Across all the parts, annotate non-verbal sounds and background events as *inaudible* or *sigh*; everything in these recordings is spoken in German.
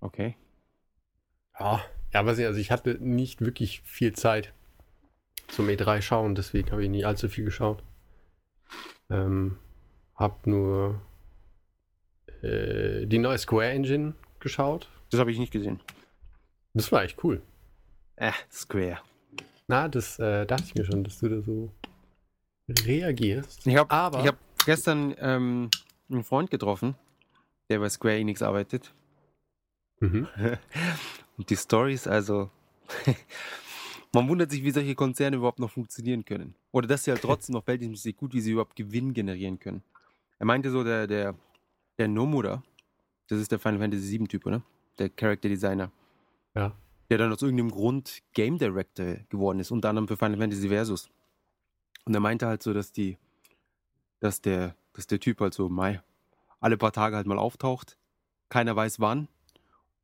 Okay. Ja, ja, weiß ich, also ich hatte nicht wirklich viel Zeit zum E3 schauen, deswegen habe ich nie allzu viel geschaut. Ähm, hab nur äh, die neue Square Engine geschaut. Das habe ich nicht gesehen. Das war echt cool. Äh, Square. Na, das äh, dachte ich mir schon, dass du da so reagierst. Ich habe Aber- hab gestern ähm, einen Freund getroffen, der bei Square Enix arbeitet. Mhm. *laughs* Und die Stories, also. *laughs* man wundert sich, wie solche Konzerne überhaupt noch funktionieren können. Oder dass sie halt trotzdem noch verhältnismäßig gut, wie sie überhaupt Gewinn generieren können. Er meinte so, der, der, der Nomura, das ist der Final Fantasy VII-Typ, oder? Der Character Designer. Ja. Der dann aus irgendeinem Grund Game Director geworden ist, unter anderem für Final Fantasy Versus. Und er meinte halt so, dass die, dass der, dass der Typ halt so, Mai, alle paar Tage halt mal auftaucht, keiner weiß wann.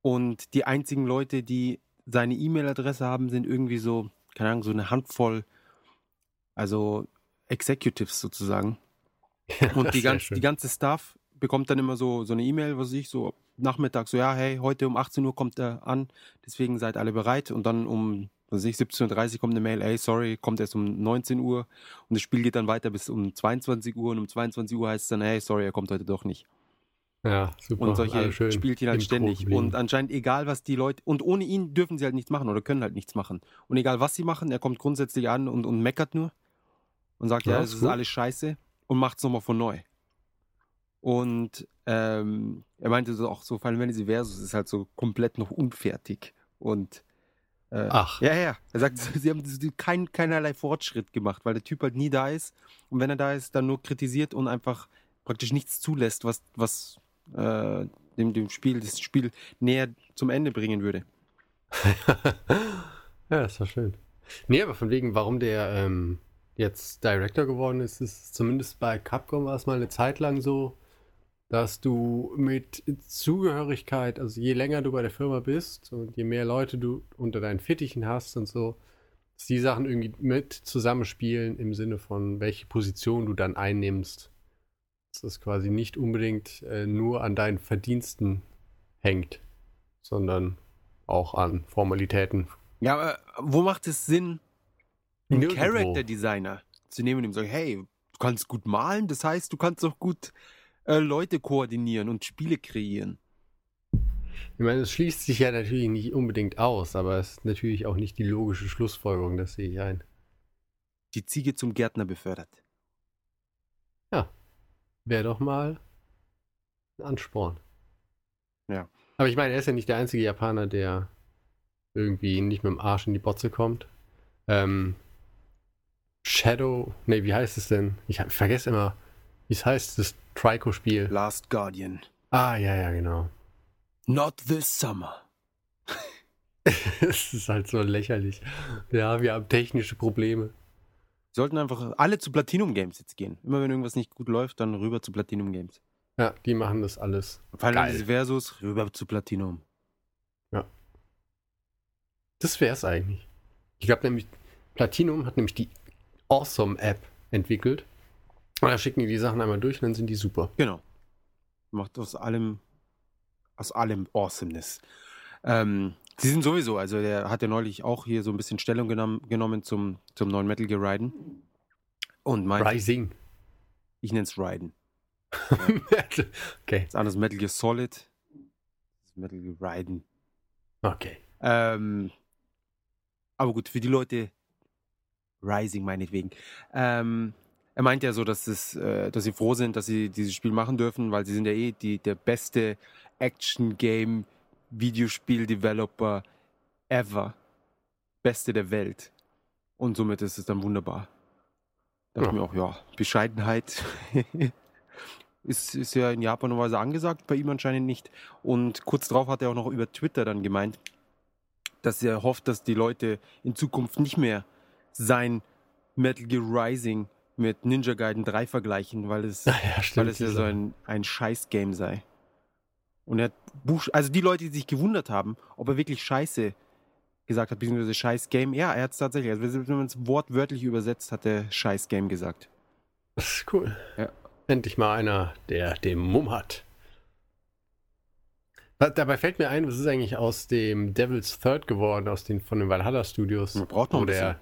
Und die einzigen Leute, die seine E-Mail-Adresse haben, sind irgendwie so, keine Ahnung, so eine Handvoll, also Executives sozusagen. *laughs* Und die, ganz, die ganze Staff bekommt dann immer so, so eine E-Mail, was weiß ich, so Nachmittag, so, ja, hey, heute um 18 Uhr kommt er an, deswegen seid alle bereit. Und dann um, was ich, 17.30 Uhr kommt eine Mail, hey, sorry, kommt erst um 19 Uhr. Und das Spiel geht dann weiter bis um 22 Uhr. Und um 22 Uhr heißt es dann, hey, sorry, er kommt heute doch nicht. Ja, super. Und solche Alle schön Spielchen halt im ständig. Pro geblieben. Und anscheinend egal, was die Leute. Und ohne ihn dürfen sie halt nichts machen oder können halt nichts machen. Und egal, was sie machen, er kommt grundsätzlich an und, und meckert nur. Und sagt, ja, Ja, es ist ist alles scheiße. Und macht es nochmal von neu. Und ähm, er meinte so auch so, Final Fantasy Versus ist halt so komplett noch unfertig. Und äh, Ach. ja, ja. Er sagt, *laughs* sie haben kein, keinerlei Fortschritt gemacht, weil der Typ halt nie da ist. Und wenn er da ist, dann nur kritisiert und einfach praktisch nichts zulässt, was, was äh, dem, dem Spiel, das Spiel näher zum Ende bringen würde. *laughs* ja, ist doch schön. Nee, aber von wegen, warum der ähm, jetzt Director geworden ist, ist zumindest bei Capcom war es mal eine Zeit lang so, dass du mit Zugehörigkeit, also je länger du bei der Firma bist und je mehr Leute du unter deinen Fittichen hast und so, dass die Sachen irgendwie mit zusammenspielen im Sinne von, welche Position du dann einnimmst. Dass das quasi nicht unbedingt äh, nur an deinen Verdiensten hängt, sondern auch an Formalitäten. Ja, aber wo macht es Sinn, einen. Character Designer zu nehmen und ihm zu sagen, hey, du kannst gut malen, das heißt, du kannst auch gut äh, Leute koordinieren und Spiele kreieren. Ich meine, es schließt sich ja natürlich nicht unbedingt aus, aber es ist natürlich auch nicht die logische Schlussfolgerung, das sehe ich ein. Die Ziege zum Gärtner befördert. Wäre doch mal ein Ansporn. Ja. Aber ich meine, er ist ja nicht der einzige Japaner, der irgendwie nicht mit dem Arsch in die Botze kommt. Ähm, Shadow, nee, wie heißt es denn? Ich, ich vergesse immer, wie es heißt, das Trico-Spiel. Last Guardian. Ah, ja, ja, genau. Not this summer. *laughs* Es ist halt so lächerlich. Ja, wir haben technische Probleme. Sollten einfach alle zu Platinum Games jetzt gehen. Immer wenn irgendwas nicht gut läuft, dann rüber zu Platinum Games. Ja, die machen das alles. Geil. Fantasy Versus, rüber zu Platinum. Das wäre es eigentlich. Ich glaube nämlich, Platinum hat nämlich die Awesome App entwickelt. Und da schicken die die Sachen einmal durch und dann sind die super. Genau. Macht aus allem, aus allem Awesomeness. Ähm, sie sind sowieso, also der hat ja neulich auch hier so ein bisschen Stellung genommen, genommen zum, zum neuen Metal Gear Raiden. Und meint, Rising. ich nenne es Raiden. *laughs* okay. Das andere ist Metal Gear Solid. Das ist Metal Gear Raiden. Okay. Ähm, aber gut, für die Leute Rising meinetwegen. Ähm, er meint ja so, dass, es, äh, dass sie froh sind, dass sie dieses Spiel machen dürfen, weil sie sind ja eh die, der beste Action-Game-Videospiel-Developer ever. Beste der Welt. Und somit ist es dann wunderbar. Da dachte Ja. ich mir auch, ja, Bescheidenheit *laughs* ist, ist ja in Japan normalerweise angesagt, bei ihm anscheinend nicht. Und kurz darauf hat er auch noch über Twitter dann gemeint, dass er hofft, dass die Leute in Zukunft nicht mehr sein Metal Gear Rising mit Ninja Gaiden 3 vergleichen, weil es, *laughs* Ja, weil stimmt. es ja so ein, ein Scheiß-Game sei. Und er hat Buch, also die Leute, die sich gewundert haben, ob er wirklich Scheiße gesagt hat, beziehungsweise Scheiß-Game, ja, er hat es tatsächlich, also wenn man es wortwörtlich übersetzt, hat er Scheiß-Game gesagt. Das ist cool. Ja. Endlich mal einer, der den Mumm hat. Dabei fällt mir ein, was ist eigentlich aus dem Devil's Third geworden, aus den von den Valhalla Studios? Man braucht noch ein Oder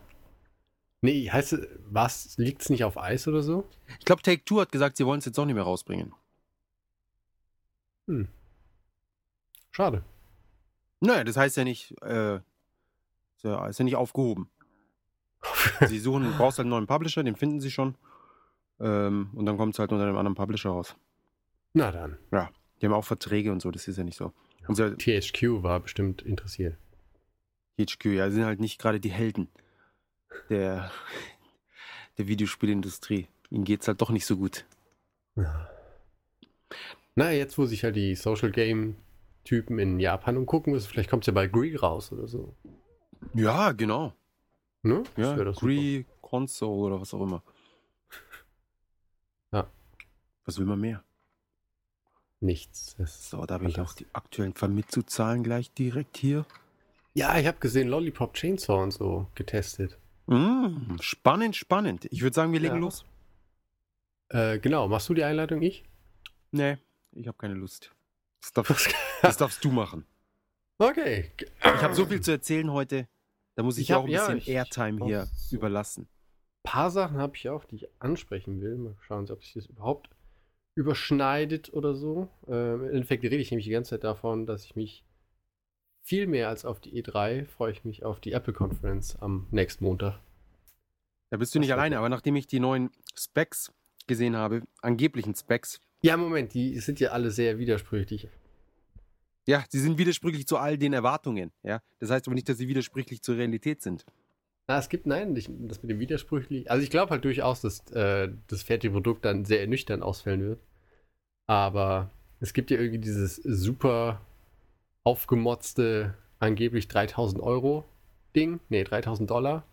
Nee, heißt es, was, liegt es nicht auf Eis oder so? Ich glaube, Take Two hat gesagt, sie wollen es jetzt auch nicht mehr rausbringen. Hm. Schade. Naja, das heißt ja nicht, äh, ist ja, ist ja nicht aufgehoben. *laughs* sie suchen, du brauchst halt einen neuen Publisher, den finden sie schon. Ähm, und dann kommt es halt unter einem anderen Publisher raus. Na dann. Die haben auch Verträge und so, das ist ja nicht so. Und so THQ war bestimmt interessiert. HQ, ja, sind halt nicht gerade die Helden der, der Videospielindustrie. Ihnen geht es halt doch nicht so gut. Na, jetzt wo sich halt die Social Game Typen in Japan umgucken müssen, vielleicht kommt es ja bei Gree raus oder so. Ja, genau. Ne? Das Ja. Gree Console oder was auch immer. Ja. Was will man mehr? Nichts. So, da habe ich auch die aktuellen Vermittlungszahlen gleich direkt hier. Ja, ich habe gesehen Lollipop Chainsaw und so getestet. Mm, spannend, spannend. Ich würde sagen, wir legen Ja. los. Äh, genau, machst du die Einleitung, ich? Nee, ich habe keine Lust. *laughs* Darf, das darfst du machen. Okay. Ich habe so viel zu erzählen heute. Da muss ich, Ich hab- auch ein ja, bisschen Airtime hier so- überlassen. paar Sachen habe ich auch, die ich ansprechen will. Mal schauen, ob sich das überhaupt überschneidet oder so. Ähm, Im Endeffekt rede ich nämlich die ganze Zeit davon, dass ich mich viel mehr als auf die E3 freue ich mich auf die Apple Conference am nächsten Montag. Da bist du nicht Das alleine, aber nachdem ich die neuen Specs gesehen habe, angeblichen Specs, Ja, Moment, die sind ja alle sehr widersprüchlich. Ja, sie sind widersprüchlich zu all den Erwartungen. Ja? Das heißt aber nicht, dass sie widersprüchlich zur Realität sind. Na, es gibt, nein, nicht, das mit dem widersprüchlich. Also ich glaube halt durchaus, dass äh, das fertige Produkt dann sehr ernüchternd ausfällen wird. Aber es gibt ja irgendwie dieses super aufgemotzte, angeblich 3000 Euro Ding. Nee, 3000 Dollar.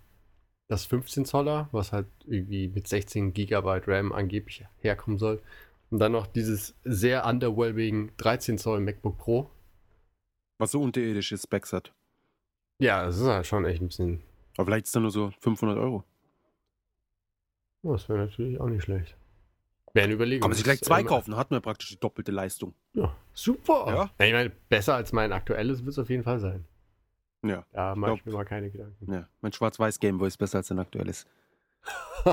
Das 15 Zoller, was halt irgendwie mit 16 Gigabyte RAM angeblich herkommen soll. Und dann noch dieses sehr underwhelming 13 Zoll MacBook Pro. Was so unterirdische Specs hat. Ja, das ist halt schon echt ein bisschen. Aber vielleicht ist es dann nur so 500 Euro. Oh, das wäre natürlich auch nicht schlecht. Wäre eine Überlegung. Kann man sich gleich ist, zwei ähm, kaufen, dann hat man praktisch die doppelte Leistung. Ja, super. Ja. ich meine, besser als mein aktuelles wird es auf jeden Fall sein. Ja. Da mache ich mir mal keine Gedanken. ja. Mein schwarz-weiß Gameboy ist besser als ein aktuelles. *laughs*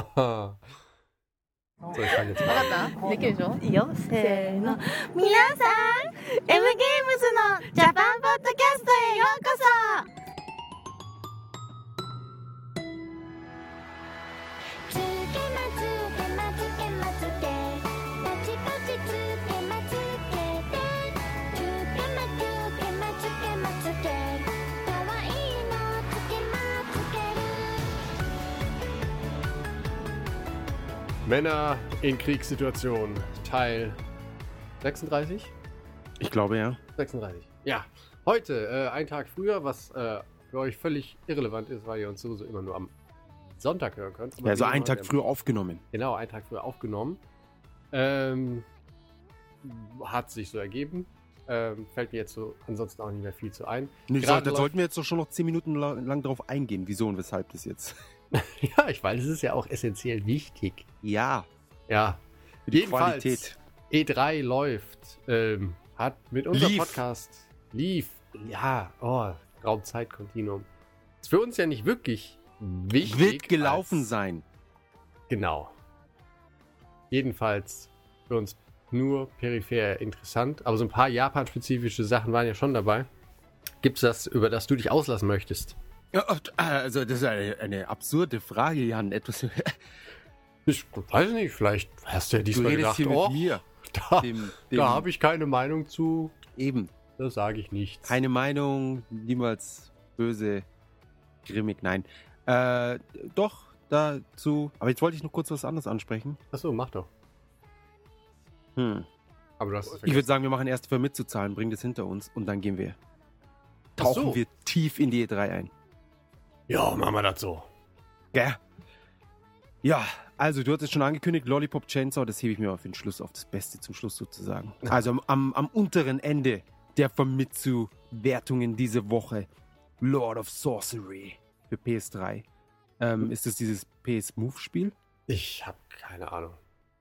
so, ich fange jetzt わ mal か an. った？できるでしょ？いいよ。せーの。皆さん M ゲームズのジャパンポッドキャストへようこそ Männer in Kriegssituationen, Teil 36? Ich glaube ja. 36. Ja, heute, äh, ein Tag früher, was äh, für euch völlig irrelevant ist, weil ihr uns sowieso immer nur am Sonntag hören könnt. Ja, also einen haben Tag ja- früher aufgenommen. Genau, einen Tag früher aufgenommen. Ähm, hat sich so ergeben. Ähm, fällt mir jetzt so ansonsten auch nicht mehr viel zu ein. Nee, da sollten wir jetzt doch schon noch 10 Minuten la- lang drauf eingehen, wieso und weshalb das jetzt. *laughs* Ja, ich weiß, es ist ja auch essentiell wichtig. Ja, Ja, für die Jedenfalls. Qualität. E3 läuft. Ähm, hat mit unserem Lief. Podcast lief. Ja, oh, Raumzeitkontinuum. Ist für uns ja nicht wirklich wichtig. Wird gelaufen als- sein. Genau. Jedenfalls für uns nur peripher interessant. Aber so ein paar Japan-spezifische Sachen waren ja schon dabei. Gibt's das, über das du dich auslassen möchtest? Ja, also das ist eine, eine absurde Frage, Jan. Etwas, *laughs* Ich weiß nicht, vielleicht hast du ja du diesmal redest gedacht, hier oh, mir. da, da habe ich keine Meinung zu. eben Da sage ich nichts. keine Meinung, niemals böse, grimmig, nein. Äh, doch, dazu. Aber jetzt wollte ich noch kurz was anderes ansprechen. Achso, mach doch. Hm. Aber du hast es Ich würde sagen, wir machen erst für mitzuzahlen, bringen das hinter uns und dann gehen wir. Tauchen so. wir tief in die E3 ein. Ja, machen wir das so. Gell? Ja, also du hattest schon angekündigt, Lollipop Chainsaw, das hebe ich mir auf den Schluss, auf das Beste zum Schluss sozusagen. Also am, am, am unteren Ende der Famitsu-Wertungen diese Woche. Lord of Sorcery für PS3. Ähm, ist das dieses PS-Move-Spiel? Ich habe keine Ahnung.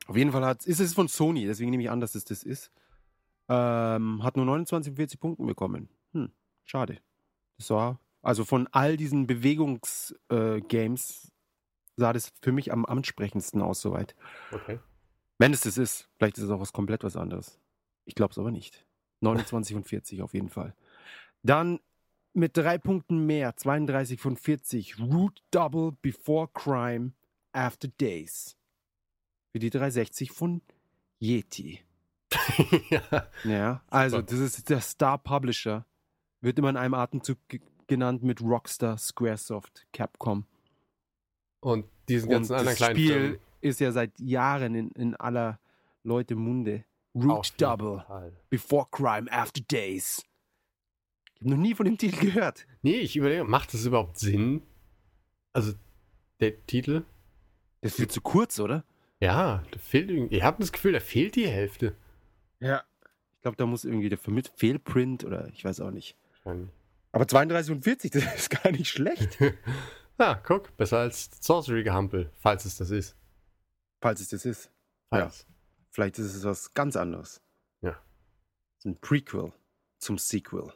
Auf jeden Fall hat, ist es von Sony, deswegen nehme ich an, dass es das ist. Ähm, hat nur 29 von 40 Punkten bekommen. Hm, schade. Das war, also von all diesen Bewegungsgames äh, sah das für mich am ansprechendsten aus soweit. Okay. Wenn es das ist. Vielleicht ist es auch was komplett was anderes. Ich glaube es aber nicht. 29 von 40 auf jeden Fall. Dann mit drei Punkten mehr, 32 von 40, Root Double Before Crime After Days. Für die 360 von Yeti. *laughs* ja. Ja, also das ist der Star Publisher. Wird immer in einem Atemzug genannt mit Rockstar, Squaresoft, Capcom. Und diesen Und ganzen anderen das kleinen Spiel Firmen ist ja seit Jahren in, in aller Leute Munde. Root Double, Fall. Before Crime, After Days. Ich habe noch nie von dem Titel gehört. Nee, ich überlege, macht das überhaupt Sinn? Also, der Titel? Das ist viel zu kurz, oder? Ja, da fehlt irgendwie. Ihr habt das Gefühl, da fehlt die Hälfte. Ja. Ich glaube, da muss irgendwie der Vermitt Fehlprint oder ich weiß auch nicht. Wahrscheinlich. Aber 32 und 40, das ist gar nicht schlecht. *laughs* Ah, guck, besser als Sorcery-Gehampel, falls es das ist. Falls es das ist. Falls. Vielleicht ist es was ganz anderes. Ja. Ein Prequel zum Sequel.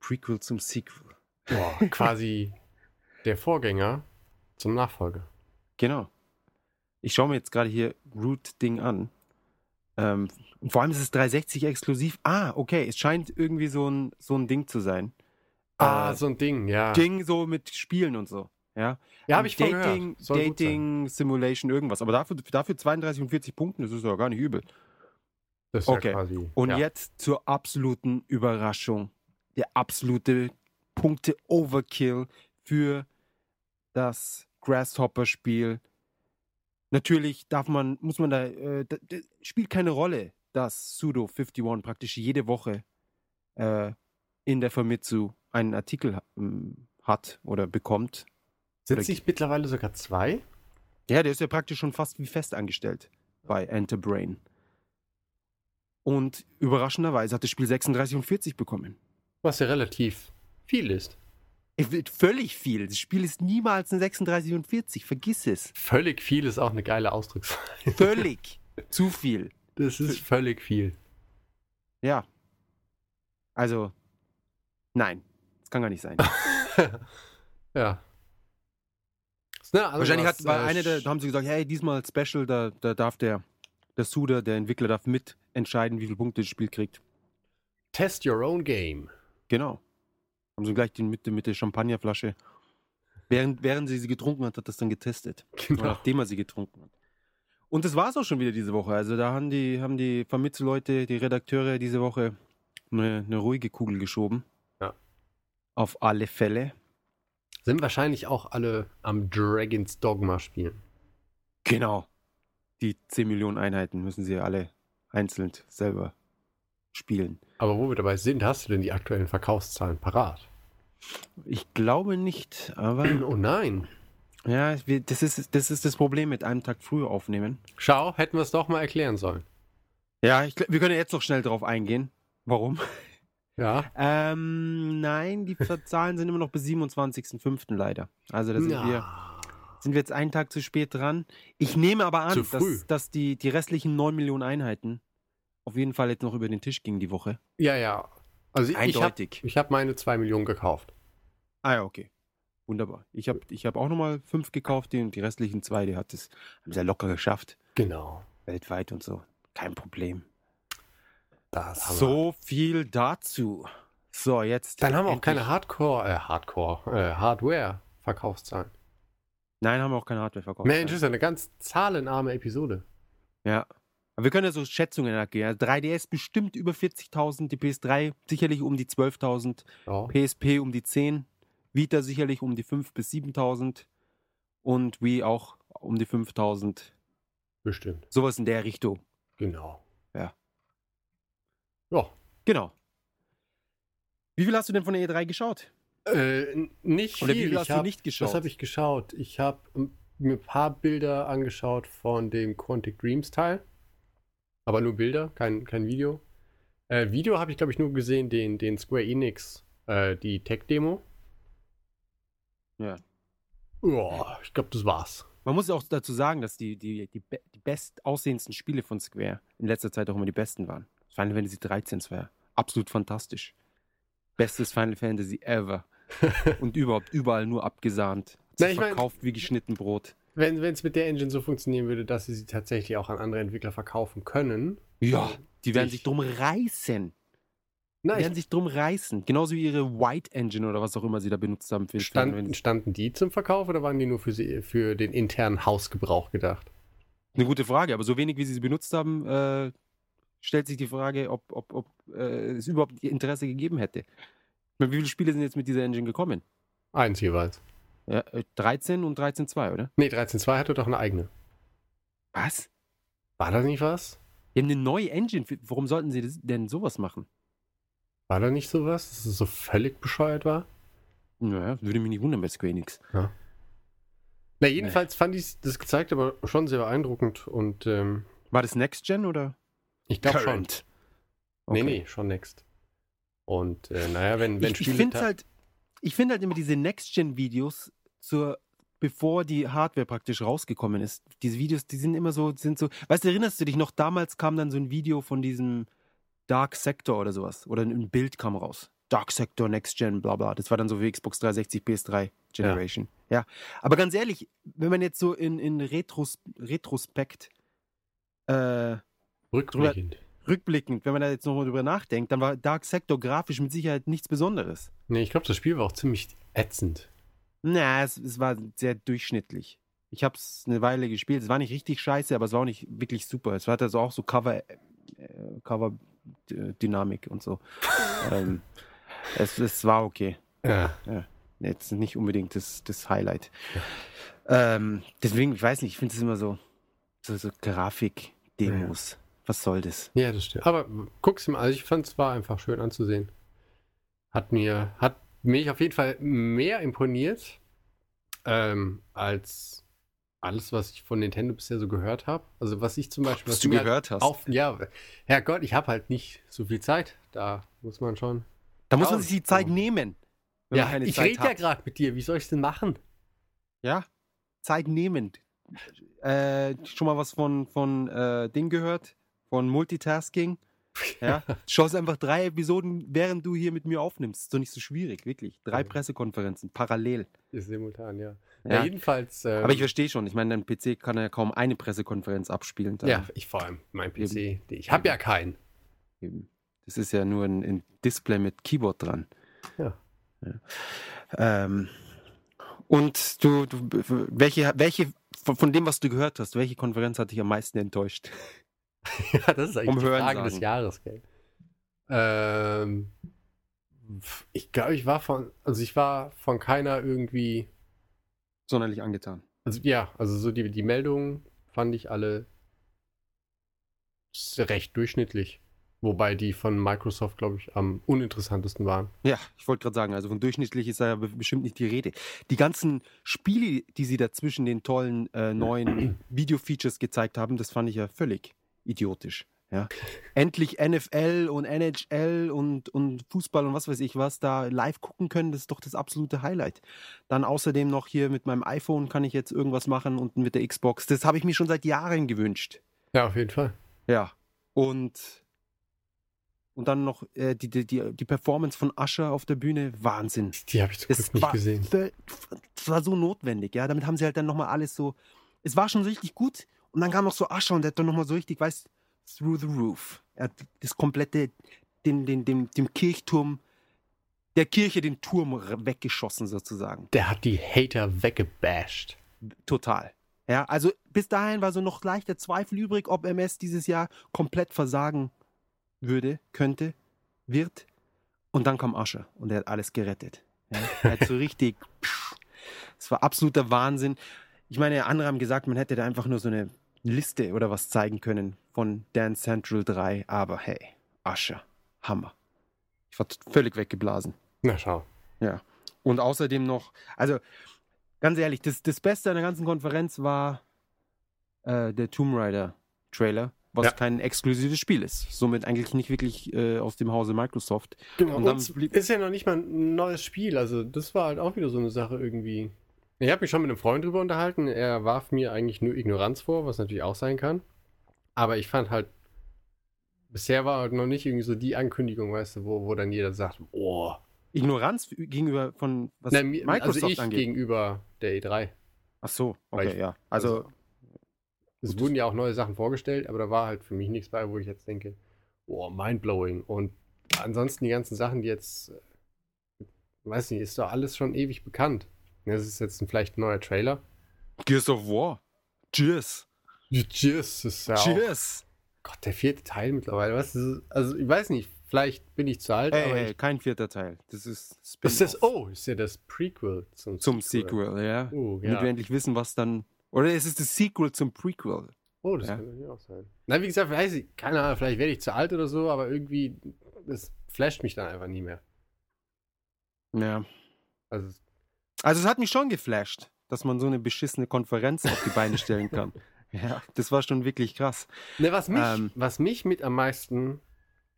Prequel zum Sequel. Boah, *laughs* quasi der Vorgänger zum Nachfolger. Genau. Ich schaue mir jetzt gerade hier Root-Ding an. Ähm, vor allem ist es 360 exklusiv. Ah, okay. Es scheint irgendwie so ein, so ein Ding zu sein. Ah, Äh, so ein Ding, ja. Ding so mit Spielen und so. Ja, Ja, habe ich Dating. Dating Simulation, irgendwas. Aber dafür, dafür 32 und 40 Punkten, das ist ja gar nicht übel. Das ist Okay. ja quasi. Und ja. jetzt zur absoluten Überraschung. Der absolute Punkte-Overkill für das Grasshopper-Spiel. Natürlich darf man, muss man da, äh, da, da spielt keine Rolle, dass Sudo 51 praktisch jede Woche äh, in der Famitsu einen Artikel ähm, hat oder bekommt. Sind sich mittlerweile sogar zwei? Ja, der ist ja praktisch schon fast wie fest angestellt bei Enterbrain. Und überraschenderweise hat das Spiel 36 und 40 bekommen. Was ja relativ viel ist. Völlig viel. Das Spiel ist niemals ein 36 und 40. Vergiss es. Völlig viel ist auch eine geile Ausdrucksweise. Völlig. *laughs* Zu viel. Das ist völlig viel. Ja. Also, nein. Das kann gar nicht sein. *laughs* ja. Na, also Wahrscheinlich was, hat bei äh, einer der, da haben sie gesagt, hey, diesmal Special, da, da darf der, der Suda, der Entwickler, darf mitentscheiden, wie viele Punkte das Spiel kriegt. Test your own game. Genau. Haben sie gleich die, mit, mit der Champagnerflasche. Während, während sie sie getrunken hat, hat das dann getestet. Genau. nachdem er sie getrunken hat. Und das war es auch schon wieder diese Woche. Also da haben die, haben die Vermittelleute, die Redakteure diese Woche eine, eine ruhige Kugel geschoben. Ja. Auf alle Fälle. Sind wahrscheinlich auch alle am Dragon's Dogma spielen. Genau. Die 10 Millionen Einheiten müssen sie alle einzeln selber spielen. Aber wo wir dabei sind, hast du denn die aktuellen Verkaufszahlen parat? Ich glaube nicht, aber *clears throat* Oh nein. ja, das ist, das ist das Problem mit einem Tag früher aufnehmen. Schau, hätten wir es doch mal erklären sollen. Ja, ich, wir können jetzt noch schnell drauf eingehen. Warum? Ja. Ähm, nein, die *laughs* Zahlen sind immer noch bis 27.05. leider. Also da sind, wir, sind wir jetzt einen Tag zu spät dran. Ich nehme aber an, dass, dass die, die restlichen 9 Millionen Einheiten auf jeden Fall jetzt noch über den Tisch gingen die Woche. Ja, ja. Also ich habe Eindeutig. ich hab meine 2 Millionen gekauft. Ah ja, okay. Wunderbar. Ich habe ich hab auch nochmal fünf gekauft, die, und die restlichen zwei, die hat es haben sie ja locker geschafft. Genau. Weltweit und so. Kein Problem. Das. So viel dazu. So, jetzt. Dann haben wir auch keine Hardcore, äh, Hardcore, äh, Hardware-Verkaufszahlen. Nein, haben wir auch keine Hardware verkauft. Mensch, ist ja eine ganz zahlenarme Episode. Ja. Aber wir können ja so Schätzungen. Also 3DS bestimmt über 40.000, die PS3 sicherlich um die 12.000, Ja. PSP um die 10, Vita sicherlich um die 5.000 bis 7.000 und Wii auch um die 5.000. Bestimmt. Sowas in der Richtung. Genau. Ja. Ja. Genau. Wie viel hast du denn von der E3 geschaut? Äh, nicht Oder viel. wie viel hast ich du hab, nicht geschaut? Was habe ich geschaut? Ich habe mir ein paar Bilder angeschaut von dem Quantic Dreams Teil. Aber nur Bilder, kein, kein Video. Äh, Video habe ich, glaube ich, nur gesehen, den, den Square Enix, äh, die Tech-Demo. Ja. Ja, ich glaube, das war's. Man muss ja auch dazu sagen, dass die, die, die, be- die bestaussehendsten Spiele von Square in letzter Zeit auch immer die besten waren. Final Fantasy 13 war absolut fantastisch. Bestes Final Fantasy ever. *laughs* Und überhaupt überall nur abgesahnt. Na, ich mein- verkauft wie geschnitten Brot. Wenn es mit der Engine so funktionieren würde, dass sie sie tatsächlich auch an andere Entwickler verkaufen können. Ja, die werden ich- sich drum reißen. Na, Die werden ich, sich drum reißen. Genauso wie ihre White Engine oder was auch immer sie da benutzt haben. Für standen, standen die zum Verkauf oder waren die nur für, sie, für den internen Hausgebrauch gedacht? Eine gute Frage, aber so wenig wie sie sie benutzt haben, äh, stellt sich die Frage, ob, ob, ob äh, es überhaupt Interesse gegeben hätte. Meine, wie viele Spiele sind jetzt mit dieser Engine gekommen? Eins jeweils. Ja, äh, 13 und 13.2, oder? Nee, 13.2 hatte doch eine eigene. Was? War das nicht was? Die haben eine neue Engine. Warum sollten sie denn sowas machen? War da nicht sowas, dass es so völlig bescheuert war? Naja, würde mich nicht wundern bei Square Enix. Na, jedenfalls fand ich das gezeigt aber schon sehr beeindruckend und ähm, War das Next Gen oder? ich glaube schon. Current? Nee, Okay. nee, schon next. Und äh, naja, wenn, wenn ich ich finde halt, ich finde halt immer diese Next-Gen-Videos zur, bevor die Hardware praktisch rausgekommen ist. Diese Videos, die sind immer so, sind so, weißt du, erinnerst du dich noch, damals kam dann so ein Video von diesem Dark Sector oder sowas. Oder ein Bild kam raus. Dark Sector, Next Gen, bla bla. Das war dann so wie Xbox 360, PS3 Generation. Ja. Aber ganz ehrlich, wenn man jetzt so in, in Retros, Retrospekt äh, rückblickend. rückblickend, wenn man da jetzt nochmal drüber nachdenkt, dann war Dark Sector grafisch mit Sicherheit nichts Besonderes. Nee, ich glaube, das Spiel war auch ziemlich ätzend. Na, es, es war sehr durchschnittlich. Ich habe es eine Weile gespielt. Es war nicht richtig scheiße, aber es war auch nicht wirklich super. Es hatte also auch so Cover, äh, Cover äh, Dynamik und so. *laughs* ähm, es, es war okay. Ja. Jetzt nicht unbedingt das, das Highlight. Ähm, deswegen, ich weiß nicht, ich finde es immer so, so, so Grafik-Demos. Was soll das? Ja, das stimmt. Aber guck's mal, also ich fand es war einfach schön anzusehen. Hat mir, hat mich auf jeden Fall mehr imponiert ähm, als alles, was ich von Nintendo bisher so gehört habe. Also was ich zum Beispiel, Was was du mir gehört halt hast. Auf, ja, Herrgott, ich habe halt nicht so viel Zeit. Da muss man schon. Da muss man sich die Zeit nehmen. Ja, ich rede ja gerade mit dir. Wie soll ich es denn machen? Ja, Zeit nehmend. Äh, schon mal was von, von äh, Ding gehört? Von Multitasking? Ja, *laughs* schaust einfach drei Episoden, während du hier mit mir aufnimmst. Ist doch nicht so schwierig, wirklich. Drei Ja. Pressekonferenzen, parallel. Ist simultan, ja. Ja. ja jedenfalls. ähm, Aber ich verstehe schon, ich meine, dein PC kann ja kaum eine Pressekonferenz abspielen. Da ja, ich vor allem, mein PC. Ich habe ja keinen. Eben. Das ist ja nur ein, ein Display mit Keyboard dran. Ja. Ja. Ähm, und du, du, welche, welche, von dem, was du gehört hast, welche Konferenz hat dich am meisten enttäuscht? *laughs* Ja, das ist eigentlich Vom die Hören Frage sagen. des Jahres, gell? Ähm, ich glaube, ich war von, also ich war von keiner irgendwie, Sonderlich angetan. also ja, also so die, die Meldungen fand ich alle recht durchschnittlich. Wobei die von Microsoft, glaube ich, am uninteressantesten waren. Ja, ich wollte gerade sagen, also von durchschnittlich ist da ja be- bestimmt nicht die Rede. Die ganzen Spiele, die sie da zwischen den tollen äh, neuen *clears throat* Video-Features gezeigt haben, das fand ich ja völlig idiotisch. Ja. Endlich NFL und NHL und, und Fußball und was weiß ich was da live gucken können, das ist doch das absolute Highlight. Dann außerdem noch hier mit meinem iPhone kann ich jetzt irgendwas machen und mit der Xbox. Das habe ich mir schon seit Jahren gewünscht. Ja, auf jeden Fall. Ja. Und, und dann noch äh, die, die, die, die Performance von Usher auf der Bühne, Wahnsinn. Die habe ich zum Glück nicht war, gesehen. Das war so notwendig, ja. Damit haben sie halt dann nochmal alles so. Es war schon richtig gut. Und dann kam noch so Usher und der hat dann nochmal so richtig, weißt through the roof. Er hat das komplette, den, den, dem, dem Kirchturm, der Kirche den Turm weggeschossen sozusagen. Der hat die Hater weggebasht. Total. Ja, also bis dahin war so noch leichter Zweifel übrig, ob MS dieses Jahr komplett versagen würde, könnte, wird. Und dann kam Asche und er hat alles gerettet. Ja, er hat so *laughs* richtig. Es war absoluter Wahnsinn. Ich meine, andere haben gesagt, man hätte da einfach nur so eine Liste oder was zeigen können von Dance Central 3, aber hey, Asche, Hammer. Ich war völlig weggeblasen. Na schau. Ja. Und außerdem noch, also ganz ehrlich, das, das Beste an der ganzen Konferenz war äh, der Tomb Raider Trailer, was Ja. kein exklusives Spiel ist. Somit eigentlich nicht wirklich äh, aus dem Hause Microsoft. Genau. Und dann blieb- ist ja noch nicht mal ein neues Spiel. Also das war halt auch wieder so eine Sache irgendwie. Ich habe mich schon mit einem Freund drüber unterhalten. Er warf mir eigentlich nur Ignoranz vor, was natürlich auch sein kann. Aber ich fand halt, bisher war halt noch nicht irgendwie so die Ankündigung, weißt du, wo, wo dann jeder sagt, oh, Ignoranz gegenüber von was Na, mir- Microsoft also ich angeht. gegenüber der E3. Ach so, okay, ich- ja. Also, Es Gut. wurden ja auch neue Sachen vorgestellt, aber da war halt für mich nichts bei, wo ich jetzt denke, oh, mindblowing. Und ansonsten die ganzen Sachen, die jetzt, äh, weiß nicht, ist doch alles schon ewig bekannt. Das ist jetzt ein, vielleicht ein neuer Trailer. Gears of War. Cheers. Cheers, ist ja auch, Cheers. Gott, der vierte Teil mittlerweile. Was ist, also ich weiß nicht, vielleicht bin ich zu alt, Ey, aber ey, ich, kein vierter Teil. Das ist ist das, oh, ist ja das Prequel zum, zum Sequel, ja. Oh, Damit wir ja. endlich wissen, was dann. Oder es ist das Sequel zum Prequel. Oh, das Ja. kann natürlich auch sein. Na, wie gesagt, weiß ich, keine Ahnung, vielleicht werde ich zu alt oder so, aber irgendwie, das flasht mich dann einfach nie mehr. Ja. Also, Also es hat mich schon geflasht, dass man so eine beschissene Konferenz auf die Beine stellen kann. *laughs* Ja, das war schon wirklich krass. Ne, was mich, Ähm. was mich mit am meisten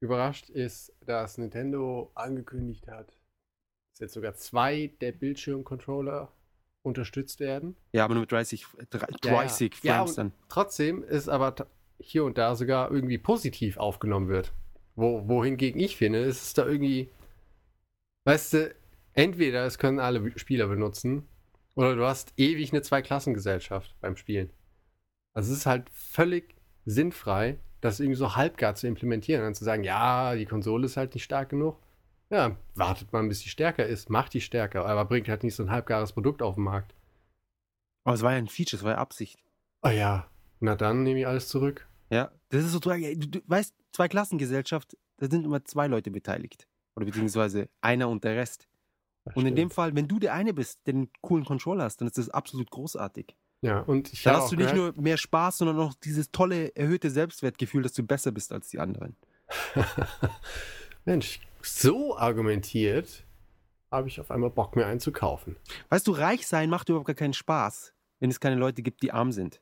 überrascht, ist, dass Nintendo angekündigt hat, dass jetzt sogar zwei der Bildschirmcontroller unterstützt werden. Ja, aber nur mit 30, dr- Ja, ja. 30 Ja, Frames und- dann. Trotzdem ist aber hier und da sogar irgendwie positiv aufgenommen wird. Wo, wohingegen ich finde, ist es da irgendwie, weißt du, entweder es können alle Spieler benutzen oder du hast ewig eine Zweiklassengesellschaft beim Spielen. Also es ist halt völlig sinnfrei, das irgendwie so halbgar zu implementieren und dann zu sagen, ja, die Konsole ist halt nicht stark genug. Ja, wartet mal, bis die stärker ist, macht die stärker, aber bringt halt nicht so ein halbgares Produkt auf den Markt. Aber es war ja ein Feature, es war ja Absicht. Ah ja, na dann nehme ich alles zurück. Ja, das ist so, du, du weißt, Zweiklassengesellschaft, da sind immer zwei Leute beteiligt. Oder beziehungsweise einer und der Rest. Das Und in dem Fall, wenn du der eine bist, der den coolen Controller hast, dann ist das absolut großartig. Ja, und ich Da hast du nicht gehört, nur mehr Spaß, sondern auch dieses tolle, erhöhte Selbstwertgefühl, dass du besser bist als die anderen. *laughs* Mensch, so argumentiert, habe ich auf einmal Bock, mir einen zu kaufen. Weißt du, reich sein macht überhaupt gar keinen Spaß, wenn es keine Leute gibt, die arm sind.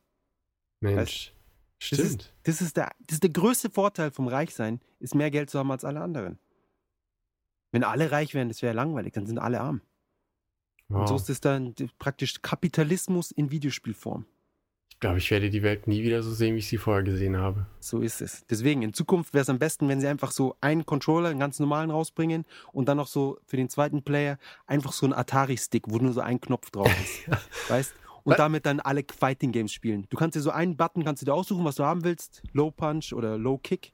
Mensch, Das stimmt. ist, das, ist der, das ist der größte Vorteil vom Reichsein, ist mehr Geld zu haben als alle anderen. Wenn alle reich wären, das wäre langweilig, dann sind alle arm. Und so Wow. ist es dann praktisch Kapitalismus in Videospielform. Ich glaube, ich werde die Welt nie wieder so sehen, wie ich sie vorher gesehen habe. So ist es. Deswegen, in Zukunft wäre es am besten, wenn sie einfach so einen Controller, einen ganz normalen rausbringen und dann noch so für den zweiten Player einfach so einen Atari-Stick, wo nur so ein Knopf drauf *laughs* ist. weißt? Und Was? damit dann alle Fighting Games spielen. Du kannst dir so einen Button, kannst du dir aussuchen, was du haben willst. Low Punch oder Low Kick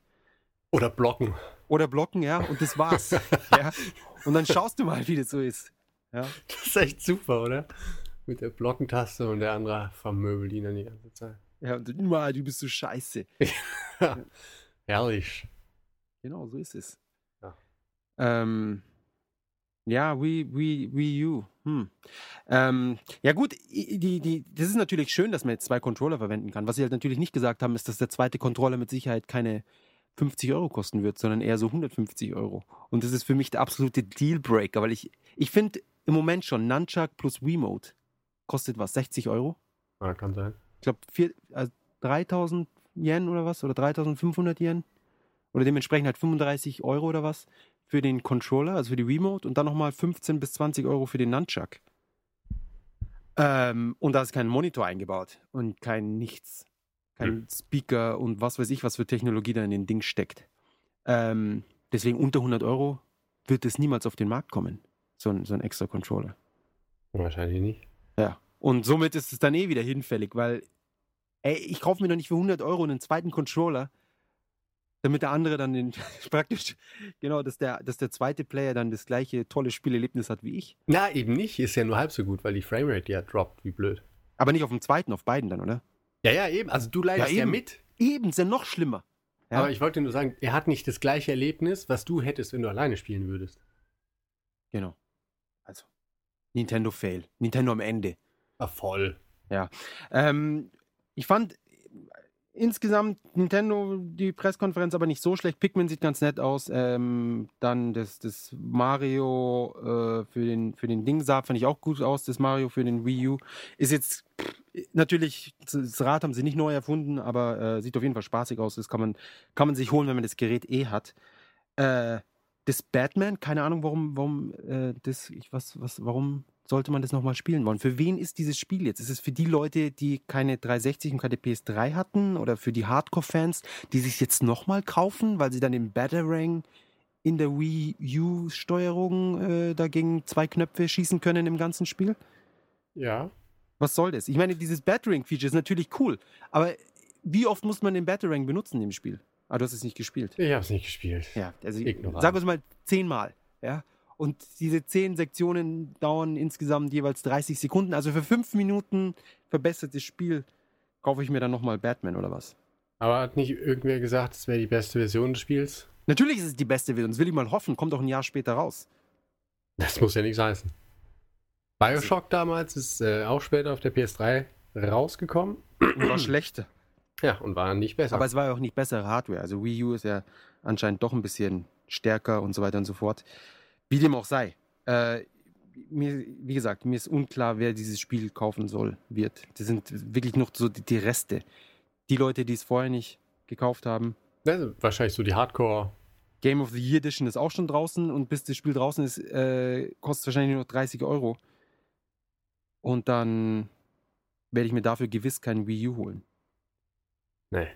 Oder blocken. Oder blocken, ja, und das war's. *laughs* ja. Und dann schaust du mal, wie das so ist. Ja. Das ist echt super, oder? Mit der Blockentaste und der andere vermöbelt ihn dann die ganze Zeit. ja und "Mann, du bist so scheiße. *laughs* Herrlich. Genau, so ist es. Ja. Ähm, ja, Wii, Wii, Wii U. Hm. Ähm, ja gut, die, die, das ist natürlich schön, dass man jetzt zwei Controller verwenden kann. Was sie halt natürlich nicht gesagt haben, ist, dass der zweite Controller mit Sicherheit keine 50 Euro kosten wird, sondern eher so 150 Euro. Und das ist für mich der absolute Dealbreaker, weil ich, ich finde im Moment schon Nunchuck plus Wiimote kostet was, 60 Euro? Ja, kann sein. ich glaube, äh, 3000 Yen oder was, oder 3500 Yen. Oder dementsprechend halt 35 Euro oder was für den Controller, also für die Remote und dann nochmal 15 bis 20 Euro für den Nunchuck. Ähm, und da ist kein Monitor eingebaut und kein nichts. Kein Speaker und was weiß ich, was für Technologie da in den Ding steckt. Ähm, deswegen unter 100 Euro wird es niemals auf den Markt kommen, so ein, so ein extra Controller. Wahrscheinlich nicht. Ja. Und somit ist es dann eh wieder hinfällig, weil, ey, ich kaufe mir doch nicht für 100 Euro einen zweiten Controller, damit der andere dann den, *laughs* praktisch, genau, dass der, dass der zweite Player dann das gleiche tolle Spielerlebnis hat wie ich. Na, eben nicht. Ist ja nur halb so gut, weil die Framerate ja droppt, wie blöd. Aber nicht auf dem zweiten, auf beiden dann, oder? Ja, ja, eben. Also du leidest ja, eben. mit. Eben, ist ja noch schlimmer. Ja. Aber ich wollte nur sagen, er hat nicht das gleiche Erlebnis, was du hättest, wenn du alleine spielen würdest. Genau. Also, Nintendo Fail. Nintendo am Ende. Ah, voll. Ähm, ich fand äh, insgesamt Nintendo die Pressekonferenz aber nicht so schlecht. Pikmin sieht ganz nett aus. Ähm, dann das, das Mario äh, für, den, für den Ding sah, fand ich auch gut aus. Das Mario für den Wii U ist jetzt pff, natürlich, das Rad haben sie nicht neu erfunden, aber äh, sieht auf jeden Fall spaßig aus. Das kann man, kann man sich holen, wenn man das Gerät eh hat. Äh, das Batman, keine Ahnung, warum, warum äh, das, ich, was, was, warum sollte man das nochmal spielen wollen? Für wen ist dieses Spiel jetzt? Ist es für die Leute, die keine 360 und keine PS3 hatten oder für die Hardcore-Fans, die sich jetzt nochmal kaufen, weil sie dann im Batarang in der Wii U-Steuerung äh, dagegen zwei Knöpfe schießen können im ganzen Spiel? Ja. Was soll das? Ich meine, dieses Batarang-Feature ist natürlich cool, aber wie oft muss man den Batarang benutzen im Spiel? Ah, du hast es nicht gespielt. Ich habe es nicht gespielt. Ja, also Ignorant. sagen wir es mal zehnmal. Ja? Und diese zehn Sektionen dauern insgesamt jeweils 30 Sekunden. Also für fünf Minuten verbessertes Spiel kaufe ich mir dann nochmal Batman oder was? Aber hat nicht irgendwer gesagt, es wäre die beste Version des Spiels? Natürlich ist es die beste Version. Das will ich mal hoffen. Kommt auch ein Jahr später raus. Das muss ja nichts heißen. Bioshock damals ist äh, auch später auf der PS3 rausgekommen. Und war schlechter. Ja, und war nicht besser. Aber es war ja auch nicht bessere Hardware. Also Wii U ist ja anscheinend doch ein bisschen stärker und so weiter und so fort. Wie dem auch sei. Äh, mir, wie gesagt, mir ist unklar, wer dieses Spiel kaufen soll, wird. Das sind wirklich noch so die, die Reste. Die Leute, die es vorher nicht gekauft haben. also, wahrscheinlich so die Hardcore. Game of the Year Edition ist auch schon draußen und bis das Spiel draußen ist, äh, kostet es wahrscheinlich nur noch 30 Euro. Und dann werde ich mir dafür gewiss kein Wii U holen. Nee.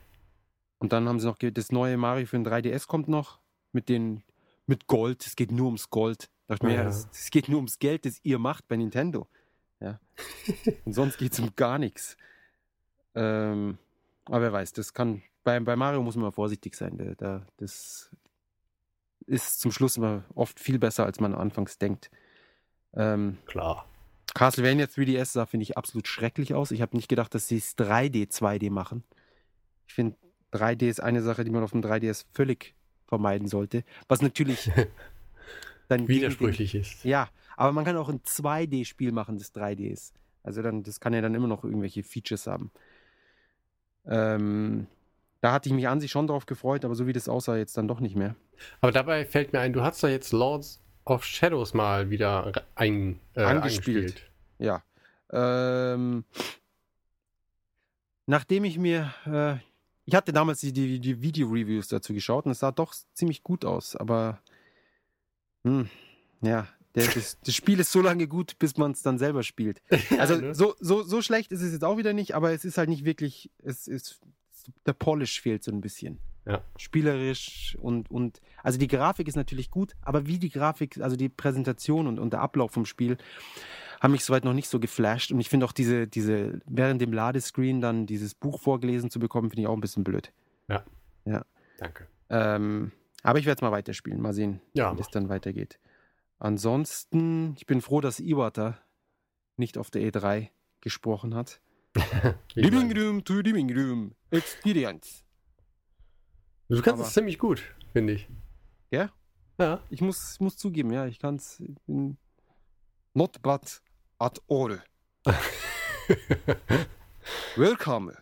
Und dann haben sie noch das neue Mario für den 3DS kommt noch mit den mit Gold. Es geht nur ums Gold. Da dachte mir, Ja. ja, es, es geht nur ums Geld, das ihr macht bei Nintendo. Ja. *laughs* Und sonst geht es um gar nichts. Ähm, aber wer weiß, das kann. Bei, bei Mario muss man mal vorsichtig sein. Da, da, das ist zum Schluss immer oft viel besser, als man anfangs denkt. Ähm, Klar. Castlevania 3DS sah, finde ich, absolut schrecklich aus. Ich habe nicht gedacht, dass sie es 3D, 2D machen. Ich finde, 3D ist eine Sache, die man auf dem 3DS völlig vermeiden sollte. Was natürlich *laughs* dann Widersprüchlich ist. Ja, aber man kann auch ein 2D-Spiel machen, das 3D ist. Also dann, das kann ja dann immer noch irgendwelche Features haben. Ähm, da hatte ich mich an sich schon drauf gefreut, aber so wie das aussah, jetzt dann doch nicht mehr. Aber dabei fällt mir ein, du hast da jetzt Lords of Shadows mal wieder ein, äh, Angespielt. angespielt. Ja. Ähm, nachdem ich mir, äh, ich hatte damals die, die, die Video-Reviews dazu geschaut und es sah doch ziemlich gut aus, aber hm, ja, der, *laughs* das, das Spiel ist so lange gut, bis man es dann selber spielt. *laughs* Also ne? so, so, so schlecht ist es jetzt auch wieder nicht, aber es ist halt nicht wirklich, es ist, der Polish fehlt so ein bisschen. Ja. Spielerisch und, und, also die Grafik ist natürlich gut, aber wie die Grafik, also die Präsentation und, und der Ablauf vom Spiel, haben mich soweit noch nicht so geflasht. Und ich finde auch diese, diese, während dem Ladescreen dann dieses Buch vorgelesen zu bekommen, finde ich auch ein bisschen blöd. Danke. Ähm, aber ich werde es mal weiterspielen, mal sehen, Ja, wie es dann weitergeht. Ansonsten, ich bin froh, dass Iwata nicht auf der E3 gesprochen hat. *laughs* Living. Room to Living Room Experience. Du kannst es ziemlich gut, finde ich. Ja? Ja. Ich muss, ich muss zugeben, ja, ich kann es. Not bad at all. *laughs* Welcome.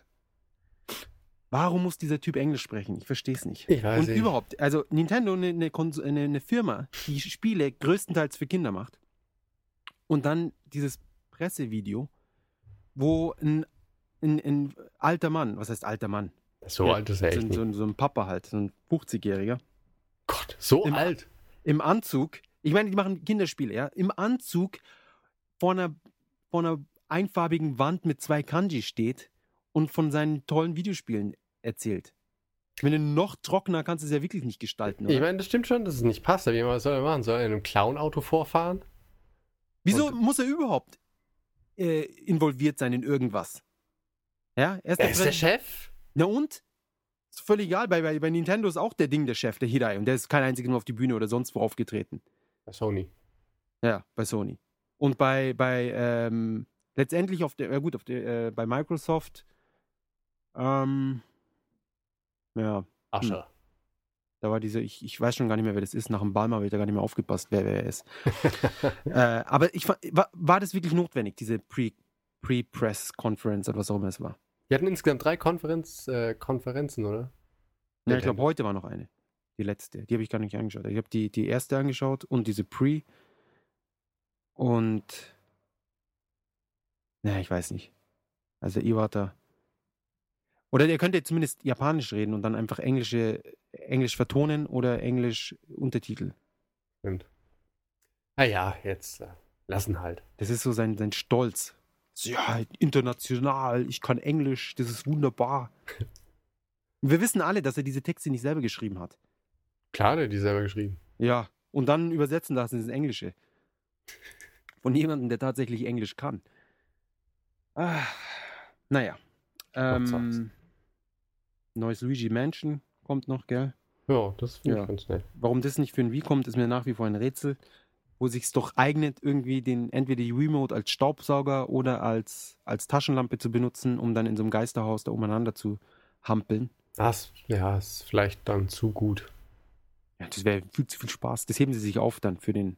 Warum muss dieser Typ Englisch sprechen? Ich verstehe es nicht. Ich weiß Und nicht. überhaupt, also Nintendo, eine, eine, eine, eine Firma, die Spiele größtenteils für Kinder macht. Und dann dieses Pressevideo, wo ein, ein, ein alter Mann, was heißt alter Mann? So Ja, alt ist er So, echt so, ein- so ein Papa halt, so ein 50-Jähriger. Gott, so Im- alt. Im Anzug, ich meine, die machen Kinderspiele, ja, im Anzug vor einer, vor einer einfarbigen Wand mit zwei Kanji steht und von seinen tollen Videospielen erzählt. Wenn du noch trockener kannst du es ja wirklich nicht gestalten, oder? Ich meine, das stimmt schon, dass es nicht passt. Aber wie was soll er machen? Soll er in einem Clown-Auto vorfahren? Wieso und- muss er überhaupt äh, involviert sein in irgendwas? Ja, er ist, Er ist der Chef? Na und? Ist völlig egal, bei, bei, bei Nintendo ist auch der Ding der Chef, der Hirai. Und der ist kein einziges Mal auf die Bühne oder sonst wo aufgetreten. Bei Sony. Ja, bei Sony. Und bei, bei ähm, letztendlich auf der, ja gut, auf der, äh, bei Microsoft, ähm, ja, Ascher. da war diese, ich, ich weiß schon gar nicht mehr, wer das ist. Nach dem Ball habe ich da gar nicht mehr aufgepasst, wer wer er ist. *laughs* äh, aber ich war, war das wirklich notwendig, diese Pre- Pre-Press-Conference oder was auch immer es war? Wir hatten insgesamt drei Konferenz, äh, Konferenzen, oder? Ja, ich glaube, heute war noch eine. Die letzte. Die habe ich gar nicht angeschaut. Ich habe die, die erste angeschaut und diese Pre. Und. Na, ich weiß nicht. Also, Iwata. Oder der könnte zumindest Japanisch reden und dann einfach englische, Englisch vertonen oder Englisch Untertitel. Stimmt. Ah ja, jetzt. Äh, lassen halt. Das ist so sein, sein Stolz. Ja, international, ich kann Englisch, das ist wunderbar. Und wir wissen alle, dass er diese Texte nicht selber geschrieben hat. Klar, der hat die selber geschrieben. Ja, und dann übersetzen lassen ins Englische. Von jemandem, der tatsächlich Englisch kann. Ah, naja. Ähm, neues Luigi Mansion kommt noch, gell? Ja, das finde Ja. ich ganz nett. Warum das nicht für ein Wii kommt, ist mir nach wie vor ein Rätsel. Wo sich's doch eignet, irgendwie den entweder die Remote als Staubsauger oder als, als Taschenlampe zu benutzen, um dann in so einem Geisterhaus da umeinander zu hampeln. Das, ja, ist vielleicht dann zu gut. Ja, das wäre viel zu viel Spaß. Das heben sie sich auf dann für den,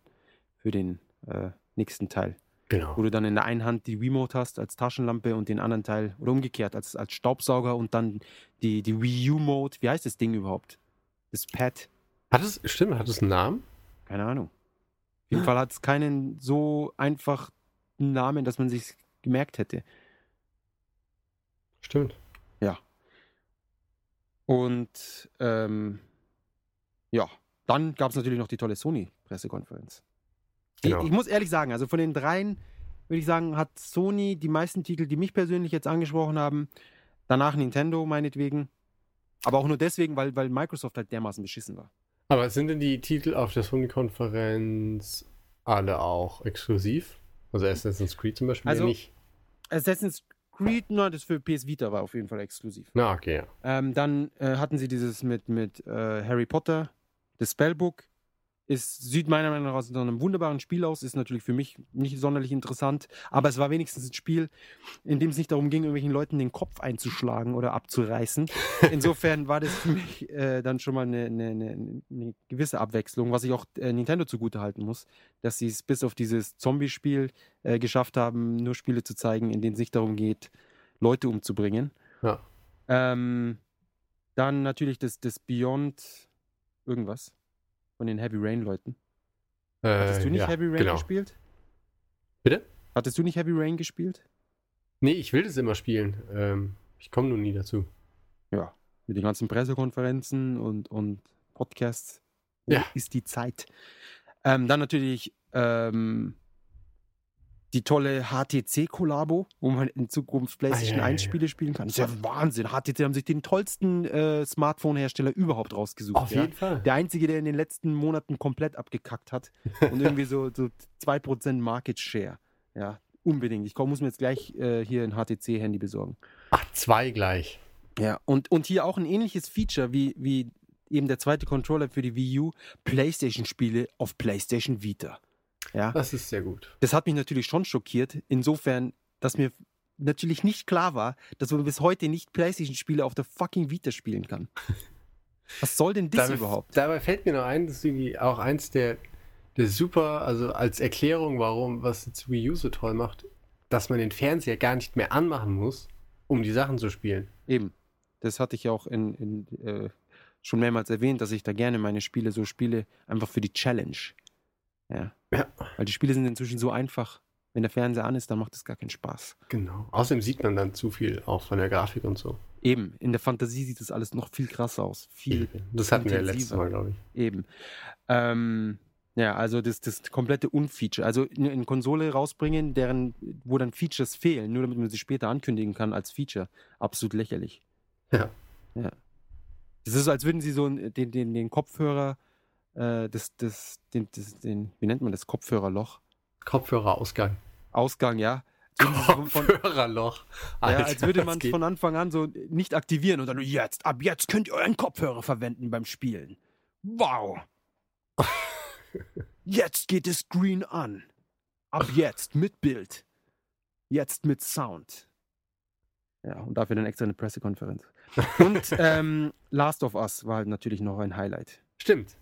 für den äh, nächsten Teil. Genau. Wo du dann in der einen Hand die Remote hast als Taschenlampe und den anderen Teil, oder umgekehrt, als, als Staubsauger und dann die, die Wii U-Mode. Wie heißt das Ding überhaupt? Das Pad. Hat es, stimmt, hat es einen Namen? Keine Ahnung. Auf jeden Fall hat es keinen so einfachen Namen, dass man sich gemerkt hätte. Stimmt. Und ähm, ja, dann gab es natürlich noch die tolle Sony-Pressekonferenz. Genau. Ich, ich muss ehrlich sagen, also von den dreien würde ich sagen, hat Sony die meisten Titel, die mich persönlich jetzt angesprochen haben. Danach Nintendo meinetwegen. Aber auch nur deswegen, weil, weil Microsoft halt dermaßen beschissen war. Aber sind denn die Titel auf der Sony-Konferenz alle auch exklusiv? Also Assassin's Creed zum Beispiel Also- nicht. Assassin's Creed, na, das für PS Vita war auf jeden Fall exklusiv. Na, okay, ja. Ähm, dann äh, hatten sie dieses mit, mit äh, Harry Potter, das Spellbook. Ist, sieht meiner Meinung nach aus einem wunderbaren Spiel aus, ist natürlich für mich nicht sonderlich interessant, aber es war wenigstens ein Spiel, in dem es nicht darum ging, irgendwelchen Leuten den Kopf einzuschlagen oder abzureißen. *laughs* Insofern war das für mich äh, dann schon mal eine, eine, eine, eine gewisse Abwechslung, was ich auch äh, Nintendo zugutehalten muss, dass sie es bis auf dieses Zombie-Spiel äh, geschafft haben, nur Spiele zu zeigen, in denen es nicht darum geht, Leute umzubringen. Ja. Ähm, dann natürlich das, das Beyond irgendwas von den Heavy Rain Leuten. Hattest Äh, du nicht ja, Heavy Rain genau. gespielt? Bitte? Hattest du nicht Heavy Rain gespielt? Nee, ich will das immer spielen. Ähm, ich komme nur nie dazu. Ja. Mit den ganzen Pressekonferenzen und, und Podcasts. Wo Ja. ist die Zeit? Ähm, dann natürlich ähm, die tolle HTC-Kollabo, wo man in Zukunft PlayStation Ah, ja, ja, 1 ja. Spiele spielen kann. Das ist ja Wahnsinn. HTC haben sich den tollsten äh, Smartphone-Hersteller überhaupt rausgesucht. Auf ja? jeden Fall. Der einzige, der in den letzten Monaten komplett abgekackt hat *laughs* und irgendwie so, so 2% Market Share. Ja, unbedingt. Ich muss mir jetzt gleich äh, hier ein HTC-Handy besorgen. Ach, zwei gleich. Ja, und, und hier auch ein ähnliches Feature wie, wie eben der zweite Controller für die Wii U, PlayStation-Spiele auf PlayStation Vita. Ja, Das ist sehr gut. das hat mich natürlich schon schockiert, insofern, dass mir natürlich nicht klar war, dass man bis heute nicht PlayStation-Spiele auf der fucking Vita spielen kann. *laughs* Was soll denn das dabei, überhaupt? Dabei fällt mir noch ein, dass irgendwie auch eins der, der super, also als Erklärung, warum, was jetzt Wii U so toll macht, dass man den Fernseher gar nicht mehr anmachen muss, um die Sachen zu spielen. Eben. Das hatte ich ja auch in, in, äh, schon mehrmals erwähnt, dass ich da gerne meine Spiele so spiele, einfach für die Challenge. Ja. Ja. Weil die Spiele sind inzwischen so einfach. Wenn der Fernseher an ist, dann macht es gar keinen Spaß. Genau. Außerdem sieht man dann zu viel auch von der Grafik und so. Eben, in der Fantasie sieht das alles noch viel krasser aus. Viel Das hatten wir intensiver. letztes Mal, glaube ich. Eben. Ähm, ja, also das, das komplette Unfeature. Also eine Konsole rausbringen, deren, wo dann Features fehlen, nur damit man sie später ankündigen kann als Feature. Absolut lächerlich. Ja. Ja. Das ist als würden sie so den, den, den Kopfhörer, äh, das, das, den, das, den, wie nennt man das? Kopfhörerloch. Kopfhörerausgang. Ausgang, ja. Kopfhörerloch. ja, Alter, als würde man geht- von Anfang an so nicht aktivieren und dann jetzt, ab jetzt könnt ihr euren Kopfhörer verwenden beim Spielen. Wow. *laughs* Jetzt geht das Screen an. Ab jetzt mit Bild. Jetzt mit Sound. Ja, und dafür dann extra eine Pressekonferenz. Und *laughs* ähm, Last of Us war halt natürlich noch ein Highlight. Stimmt.